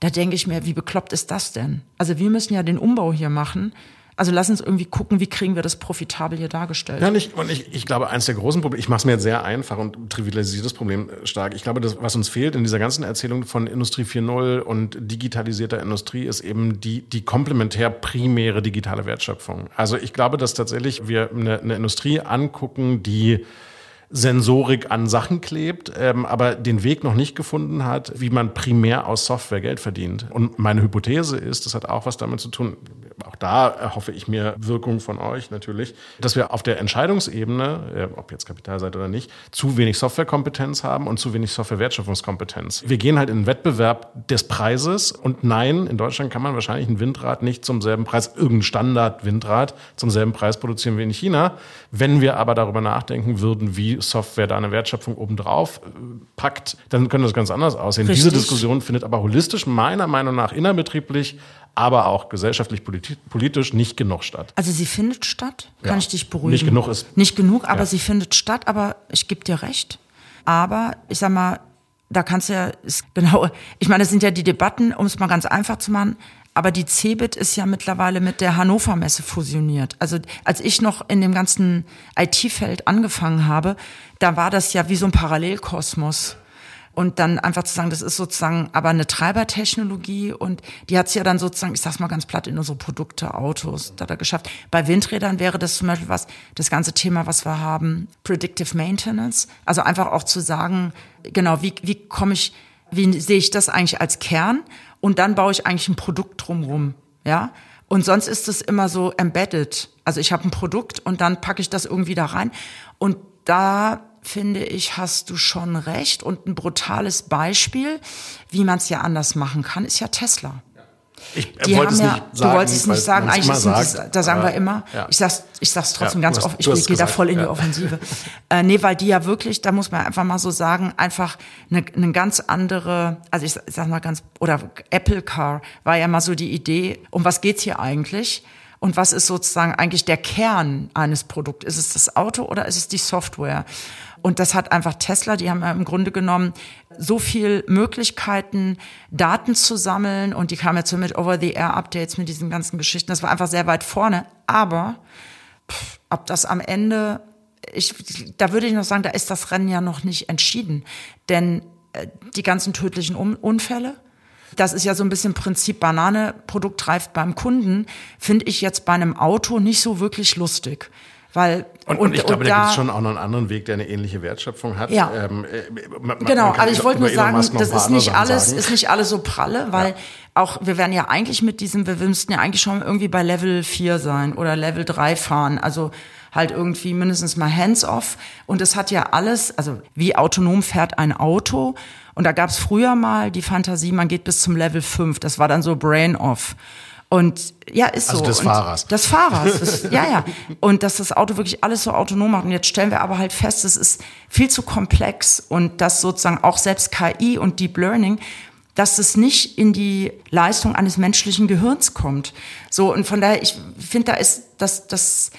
Da denke ich mir, wie bekloppt ist das denn? Also wir müssen ja den Umbau hier machen. Also lass uns irgendwie gucken, wie kriegen wir das profitabel hier dargestellt. Ja, nicht, und ich, ich glaube, eins der großen Probleme, ich mache es mir jetzt sehr einfach und trivialisiere das Problem stark. Ich glaube, das, was uns fehlt in dieser ganzen Erzählung von Industrie 4.0 und digitalisierter Industrie, ist eben die, die komplementär primäre digitale Wertschöpfung. Also ich glaube, dass tatsächlich wir eine, eine Industrie angucken, die Sensorik an Sachen klebt, ähm, aber den Weg noch nicht gefunden hat, wie man primär aus Software Geld verdient. Und meine Hypothese ist, das hat auch was damit zu tun, auch da erhoffe ich mir Wirkung von euch natürlich, dass wir auf der Entscheidungsebene, ob jetzt Kapitalseite oder nicht, zu wenig Softwarekompetenz haben und zu wenig Softwarewertschöpfungskompetenz. Wir gehen halt in den Wettbewerb des Preises und nein, in Deutschland kann man wahrscheinlich ein Windrad nicht zum selben Preis, irgendein Standard-Windrad zum selben Preis produzieren wie in China. Wenn wir aber darüber nachdenken würden, wie Software da eine Wertschöpfung obendrauf äh, packt, dann könnte das ganz anders aussehen. Richtig. Diese Diskussion findet aber holistisch meiner Meinung nach innerbetrieblich aber auch gesellschaftlich, politisch nicht genug statt. Also sie findet statt, kann ja. ich dich beruhigen. Nicht genug ist. Nicht genug, aber ja. sie findet statt, aber ich gebe dir recht. Aber ich sag mal, da kannst du ja, ist genau, ich meine, das sind ja die Debatten, um es mal ganz einfach zu machen, aber die CeBIT ist ja mittlerweile mit der Hannover Messe fusioniert. Also als ich noch in dem ganzen IT-Feld angefangen habe, da war das ja wie so ein Parallelkosmos. Und dann einfach zu sagen, das ist sozusagen aber eine Treibertechnologie und die hat es ja dann sozusagen, ich sag's mal ganz platt, in unsere Produkte, Autos, da da geschafft. Bei Windrädern wäre das zum Beispiel was, das ganze Thema, was wir haben, Predictive Maintenance. Also einfach auch zu sagen, genau, wie, wie komme ich, wie sehe ich das eigentlich als Kern? und dann baue ich eigentlich ein Produkt drumrum, ja. Und sonst ist es immer so embedded. Also ich habe ein Produkt und dann packe ich das irgendwie da rein. Und da finde ich, hast du schon recht. Und ein brutales Beispiel, wie man es ja anders machen kann, ist ja Tesla. Ich Die wollte haben es ja, nicht sagen, du wolltest es nicht sagen, eigentlich ist sagt, da sagen wir immer, ja. ich sag's, ich sag's trotzdem Ja, ganz hast- oft, ich hast gehe da voll in die. Offensive. äh, nee, weil die ja wirklich, da muss man einfach mal so sagen, einfach eine, eine ganz andere, also ich sag mal ganz, oder Apple Car war ja mal so die Idee, um was geht's hier eigentlich? Und was ist sozusagen eigentlich der Kern eines Produkts? Ist es das Auto oder ist es die Software? Und das hat einfach Tesla, die haben ja im Grunde genommen so viel Möglichkeiten, Daten zu sammeln und die kamen jetzt so mit Over-the-Air-Updates, mit diesen ganzen Geschichten. Das war einfach sehr weit vorne. Aber pff, ob das am Ende, ich, da würde ich noch sagen, da ist das Rennen ja noch nicht entschieden. Denn äh, die ganzen tödlichen um Unfälle, das ist ja so ein bisschen Prinzip Banane, Produkt reift beim Kunden, finde ich jetzt bei einem Auto nicht so wirklich lustig. Weil, Und, und, ich glaube, da gibt es schon auch noch einen anderen Weg, der eine ähnliche Wertschöpfung hat. Ja. Ähm, äh, man- Genau, man aber ich wollte nur sagen, das ist nicht alles, sagen. ist nicht alles so pralle, weil auch wir werden ja eigentlich mit diesem, wir müssten ja eigentlich schon irgendwie bei Level 4 sein oder Level 3 fahren. Also halt irgendwie mindestens mal hands-off. Und es hat ja alles, also wie autonom fährt ein Auto. Und da gab es früher mal die Fantasie, man geht bis zum Level 5. Das war dann so Brain-off. Und ja, ist so. Also des und Fahrers. Des Fahrers. Das, ja, ja. Und dass das Auto wirklich alles so autonom macht. Und jetzt stellen wir aber halt fest, es ist viel zu komplex und dass sozusagen auch selbst KI und Deep Learning, dass es nicht in die Leistung eines menschlichen Gehirns kommt. So, und von daher, ich finde, da ist das, das,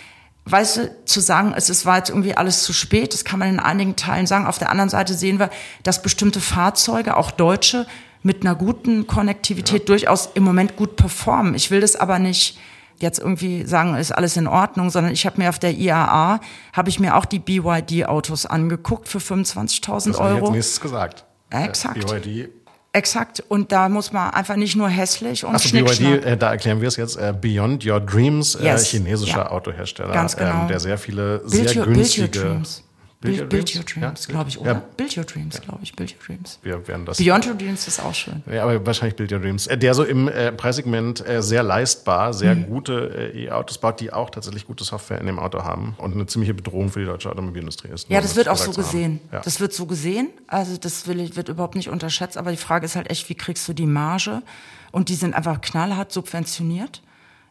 weißt du, zu sagen, es ist, war jetzt irgendwie alles zu spät, das kann man in einigen Teilen sagen. Auf der anderen Seite sehen wir, dass bestimmte Fahrzeuge, auch deutsche, mit einer guten Konnektivität durchaus im Moment gut performen. Ich will das aber nicht jetzt irgendwie sagen, ist alles in Ordnung, sondern ich habe mir auf der IAA, habe ich mir auch die BYD-Autos angeguckt für 25.000 Das habe ich Euro. jetzt nächstes gesagt. Exakt. Äh, BYD. Exakt. Und da muss man einfach nicht nur hässlich und Achso, BYD, äh, da erklären wir es jetzt. Äh, Beyond Your Dreams, äh, Yes. chinesischer Ja. Autohersteller, Ganz genau. ähm, der sehr viele Build sehr your, build your Dreams. Build Your Dreams? Ja. glaube ich, oder? Ja. Build your Dreams, glaube ich. Build your Dreams. Wir werden das Beyond your Dreams ist auch schön. Ja, aber wahrscheinlich Build Your Dreams. Äh, Der so im äh, Preissegment äh, sehr leistbar, sehr Mhm. gute äh, E-Autos baut, die auch tatsächlich gute Software in dem Auto haben und eine ziemliche Bedrohung für die deutsche Automobilindustrie ist. Ja, das um wird auch so gesehen. Ja. Das wird so gesehen. Also das will wird überhaupt nicht unterschätzt. Aber die Frage ist halt echt, wie kriegst du die Marge? Und die sind einfach knallhart subventioniert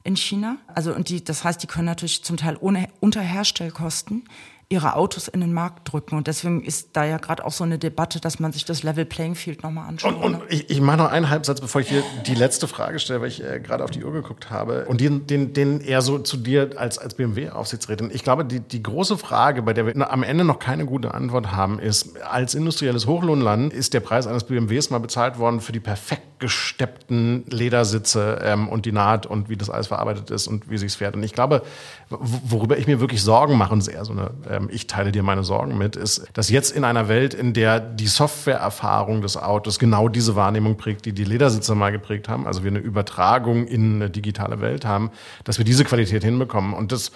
in China. Also und die, das heißt, die können natürlich zum Teil ohne Unterherstellkosten ihre Autos in den Markt drücken. Und deswegen ist da ja gerade auch so eine Debatte, dass man sich das Level Playing Field nochmal anschaut. Und, und ich, ich mache noch einen Halbsatz, bevor ich hier die letzte Frage stelle, weil ich äh, gerade auf die Uhr geguckt habe. Und den, den, den eher so zu dir als, als BMW-Aufsichtsrätin. Ich glaube, die, die große Frage, bei der wir am Ende noch keine gute Antwort haben, ist, als industrielles Hochlohnland ist der Preis eines BMWs mal bezahlt worden für die perfekt gesteppten Ledersitze ähm, und die Naht und wie das alles verarbeitet ist und wie sich's fährt. Und ich glaube, worüber ich mir wirklich Sorgen mache, und eher so eine, ähm, ich teile dir meine Sorgen mit, ist, dass jetzt in einer Welt, in der die Softwareerfahrung des Autos genau diese Wahrnehmung prägt, die die Ledersitze mal geprägt haben, also wir eine Übertragung in eine digitale Welt haben, dass wir diese Qualität hinbekommen. Und das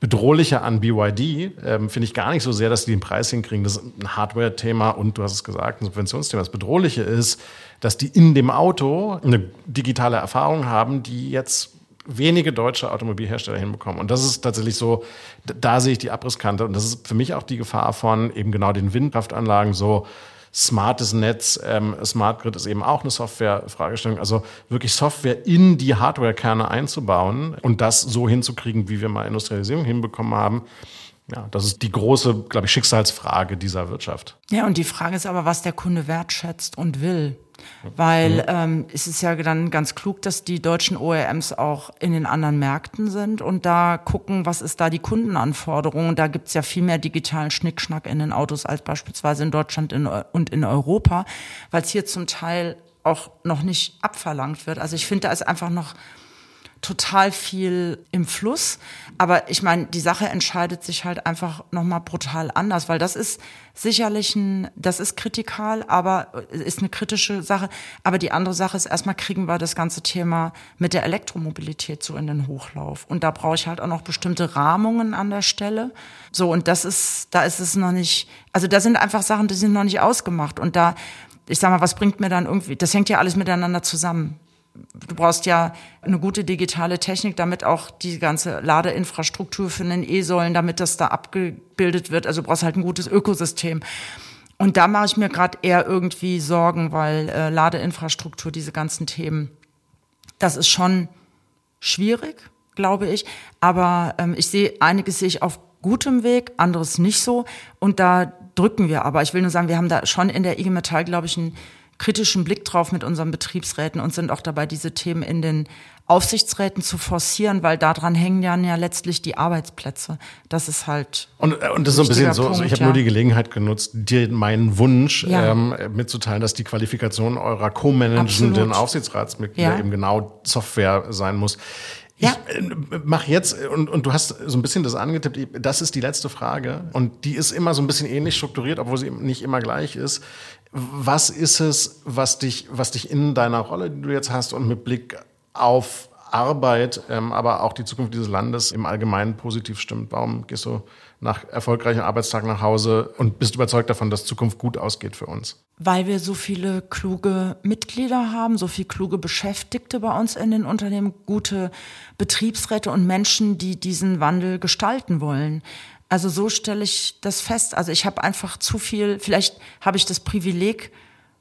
Bedrohliche an BYD ähm, finde ich gar nicht so sehr, dass die den Preis hinkriegen. Das ist ein Hardware-Thema und du hast es gesagt, ein Subventionsthema. Das Bedrohliche ist, dass die in dem Auto eine digitale Erfahrung haben, die jetzt wenige deutsche Automobilhersteller hinbekommen. Und das ist tatsächlich so, da sehe ich die Abrisskante. Und das ist für mich auch die Gefahr von eben genau den Windkraftanlagen so smartes Netz, ähm, Smart Grid ist eben auch eine Software-Fragestellung. Also wirklich Software in die Hardware-Kerne einzubauen und das so hinzukriegen, wie wir mal Industrialisierung hinbekommen haben. Ja, das ist die große, glaube ich, Schicksalsfrage dieser Wirtschaft. Ja, und die Frage ist aber, was der Kunde wertschätzt und will. Weil ähm, es ist ja dann ganz klug, dass die deutschen OEMs auch in den anderen Märkten sind und da gucken, was ist da die Kundenanforderung. Und da gibt's ja viel mehr digitalen Schnickschnack in den Autos als beispielsweise in Deutschland in, und in Europa, weil es hier zum Teil auch noch nicht abverlangt wird. Also ich finde, da ist einfach noch total viel im Fluss. Aber ich meine, die Sache entscheidet sich halt einfach nochmal brutal anders, weil das ist sicherlich ein, das ist kritikal, aber ist eine kritische Sache. Aber die andere Sache ist, erstmal kriegen wir das ganze Thema mit der Elektromobilität so in den Hochlauf. Und da brauche ich halt auch noch bestimmte Rahmungen an der Stelle. So, und das ist, da ist es noch nicht, also da sind einfach Sachen, die sind noch nicht ausgemacht. Und da, ich sag mal, was bringt mir dann irgendwie, das hängt ja alles miteinander zusammen du brauchst ja eine gute digitale Technik, damit auch die ganze Ladeinfrastruktur für einen E-Säulen, damit das da abgebildet wird. Also du brauchst halt ein gutes Ökosystem. Und da mache ich mir gerade eher irgendwie Sorgen, weil äh, Ladeinfrastruktur, diese ganzen Themen, das ist schon schwierig, glaube ich. Aber ähm, ich sehe, einiges sehe ich auf gutem Weg, anderes nicht so. Und da drücken wir aber. Ich will nur sagen, wir haben da schon in der IG Metall, glaube ich, einen kritischen Blick drauf mit unseren Betriebsräten und sind auch dabei, diese Themen in den Aufsichtsräten zu forcieren, weil daran hängen ja, ja letztlich die Arbeitsplätze. Das ist halt. Und, äh, und das ist so ein bisschen so, also ich habe ja. nur die Gelegenheit genutzt, dir meinen Wunsch ja. ähm, mitzuteilen, dass die Qualifikation eurer co-managenden Aufsichtsratsmitglieder ja. eben genau Software sein muss. Ja. Ich äh, mach jetzt, und, und du hast so ein bisschen das angetippt, das ist die letzte Frage. Und die ist immer so ein bisschen ähnlich strukturiert, obwohl sie nicht immer gleich ist. Was ist es, was dich, was dich in deiner Rolle, die du jetzt hast, und mit Blick auf Arbeit, ähm, aber auch die Zukunft dieses Landes im Allgemeinen positiv stimmt? Warum gehst du nach erfolgreichen Arbeitstagen nach Hause und bist überzeugt davon, dass Zukunft gut ausgeht für uns? Weil wir so viele kluge Mitglieder haben, so viele kluge Beschäftigte bei uns in den Unternehmen, gute Betriebsräte und Menschen, die diesen Wandel gestalten wollen. Also so stelle ich das fest. Also ich habe einfach zu viel, vielleicht habe ich das Privileg,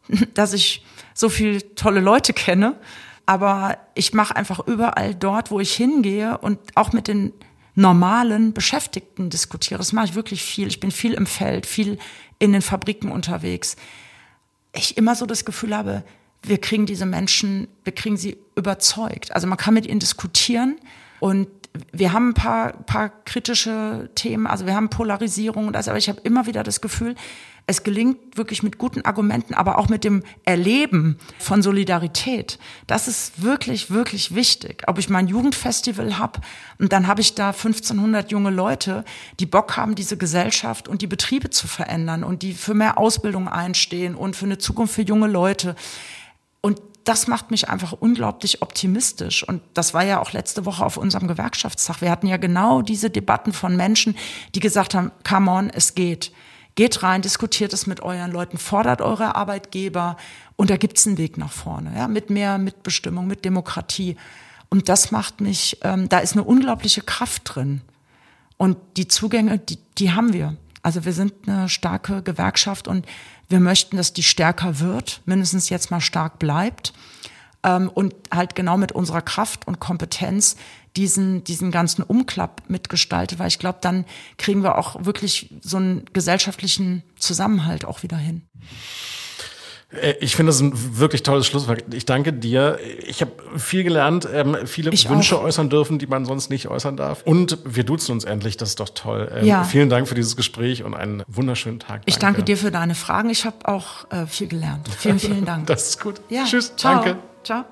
dass ich so viele tolle Leute kenne, aber ich mache einfach überall dort, wo ich hingehe und auch mit den normalen Beschäftigten diskutiere. Das mache ich wirklich viel. Ich bin viel im Feld, viel in den Fabriken unterwegs. Ich immer so das Gefühl habe, wir kriegen diese Menschen, wir kriegen sie überzeugt. Also man kann mit ihnen diskutieren und wir haben ein paar, paar kritische Themen, also wir haben Polarisierung und das, aber ich habe immer wieder das Gefühl, es gelingt wirklich mit guten Argumenten, aber auch mit dem Erleben von Solidarität. Das ist wirklich, wirklich wichtig. Ob ich mein Jugendfestival habe und dann habe ich da 1500 junge Leute, die Bock haben, diese Gesellschaft und die Betriebe zu verändern und die für mehr Ausbildung einstehen und für eine Zukunft für junge Leute. Und das macht mich einfach unglaublich optimistisch. Und das war ja auch letzte Woche auf unserem Gewerkschaftstag. Wir hatten ja genau diese Debatten von Menschen, die gesagt haben, come on, es geht. Geht rein, diskutiert es mit euren Leuten, fordert eure Arbeitgeber und da gibt's einen Weg nach vorne, ja, mit mehr Mitbestimmung, mit Demokratie. Und das macht mich, ähm, da ist eine unglaubliche Kraft drin. Und die Zugänge, die, die haben wir. Also wir sind eine starke Gewerkschaft und wir möchten, dass die stärker wird, mindestens jetzt mal stark bleibt ähm, und halt genau mit unserer Kraft und Kompetenz diesen, diesen ganzen Umklapp mitgestaltet, weil ich glaube, dann kriegen wir auch wirklich so einen gesellschaftlichen Zusammenhalt auch wieder hin. Äh, ich finde das ein wirklich tolles Schlusswort. Ich danke dir. Ich habe viel gelernt, ähm, viele ich Wünsche auch. äußern dürfen, die man sonst nicht äußern darf. Und wir duzen uns endlich, das ist doch toll. Ähm, ja. Vielen Dank für dieses Gespräch und einen wunderschönen Tag. Danke. Ich danke dir für deine Fragen. Ich habe auch äh, viel gelernt. Vielen, vielen Dank. das ist gut. Ja. Tschüss. Ciao. Danke. Ciao.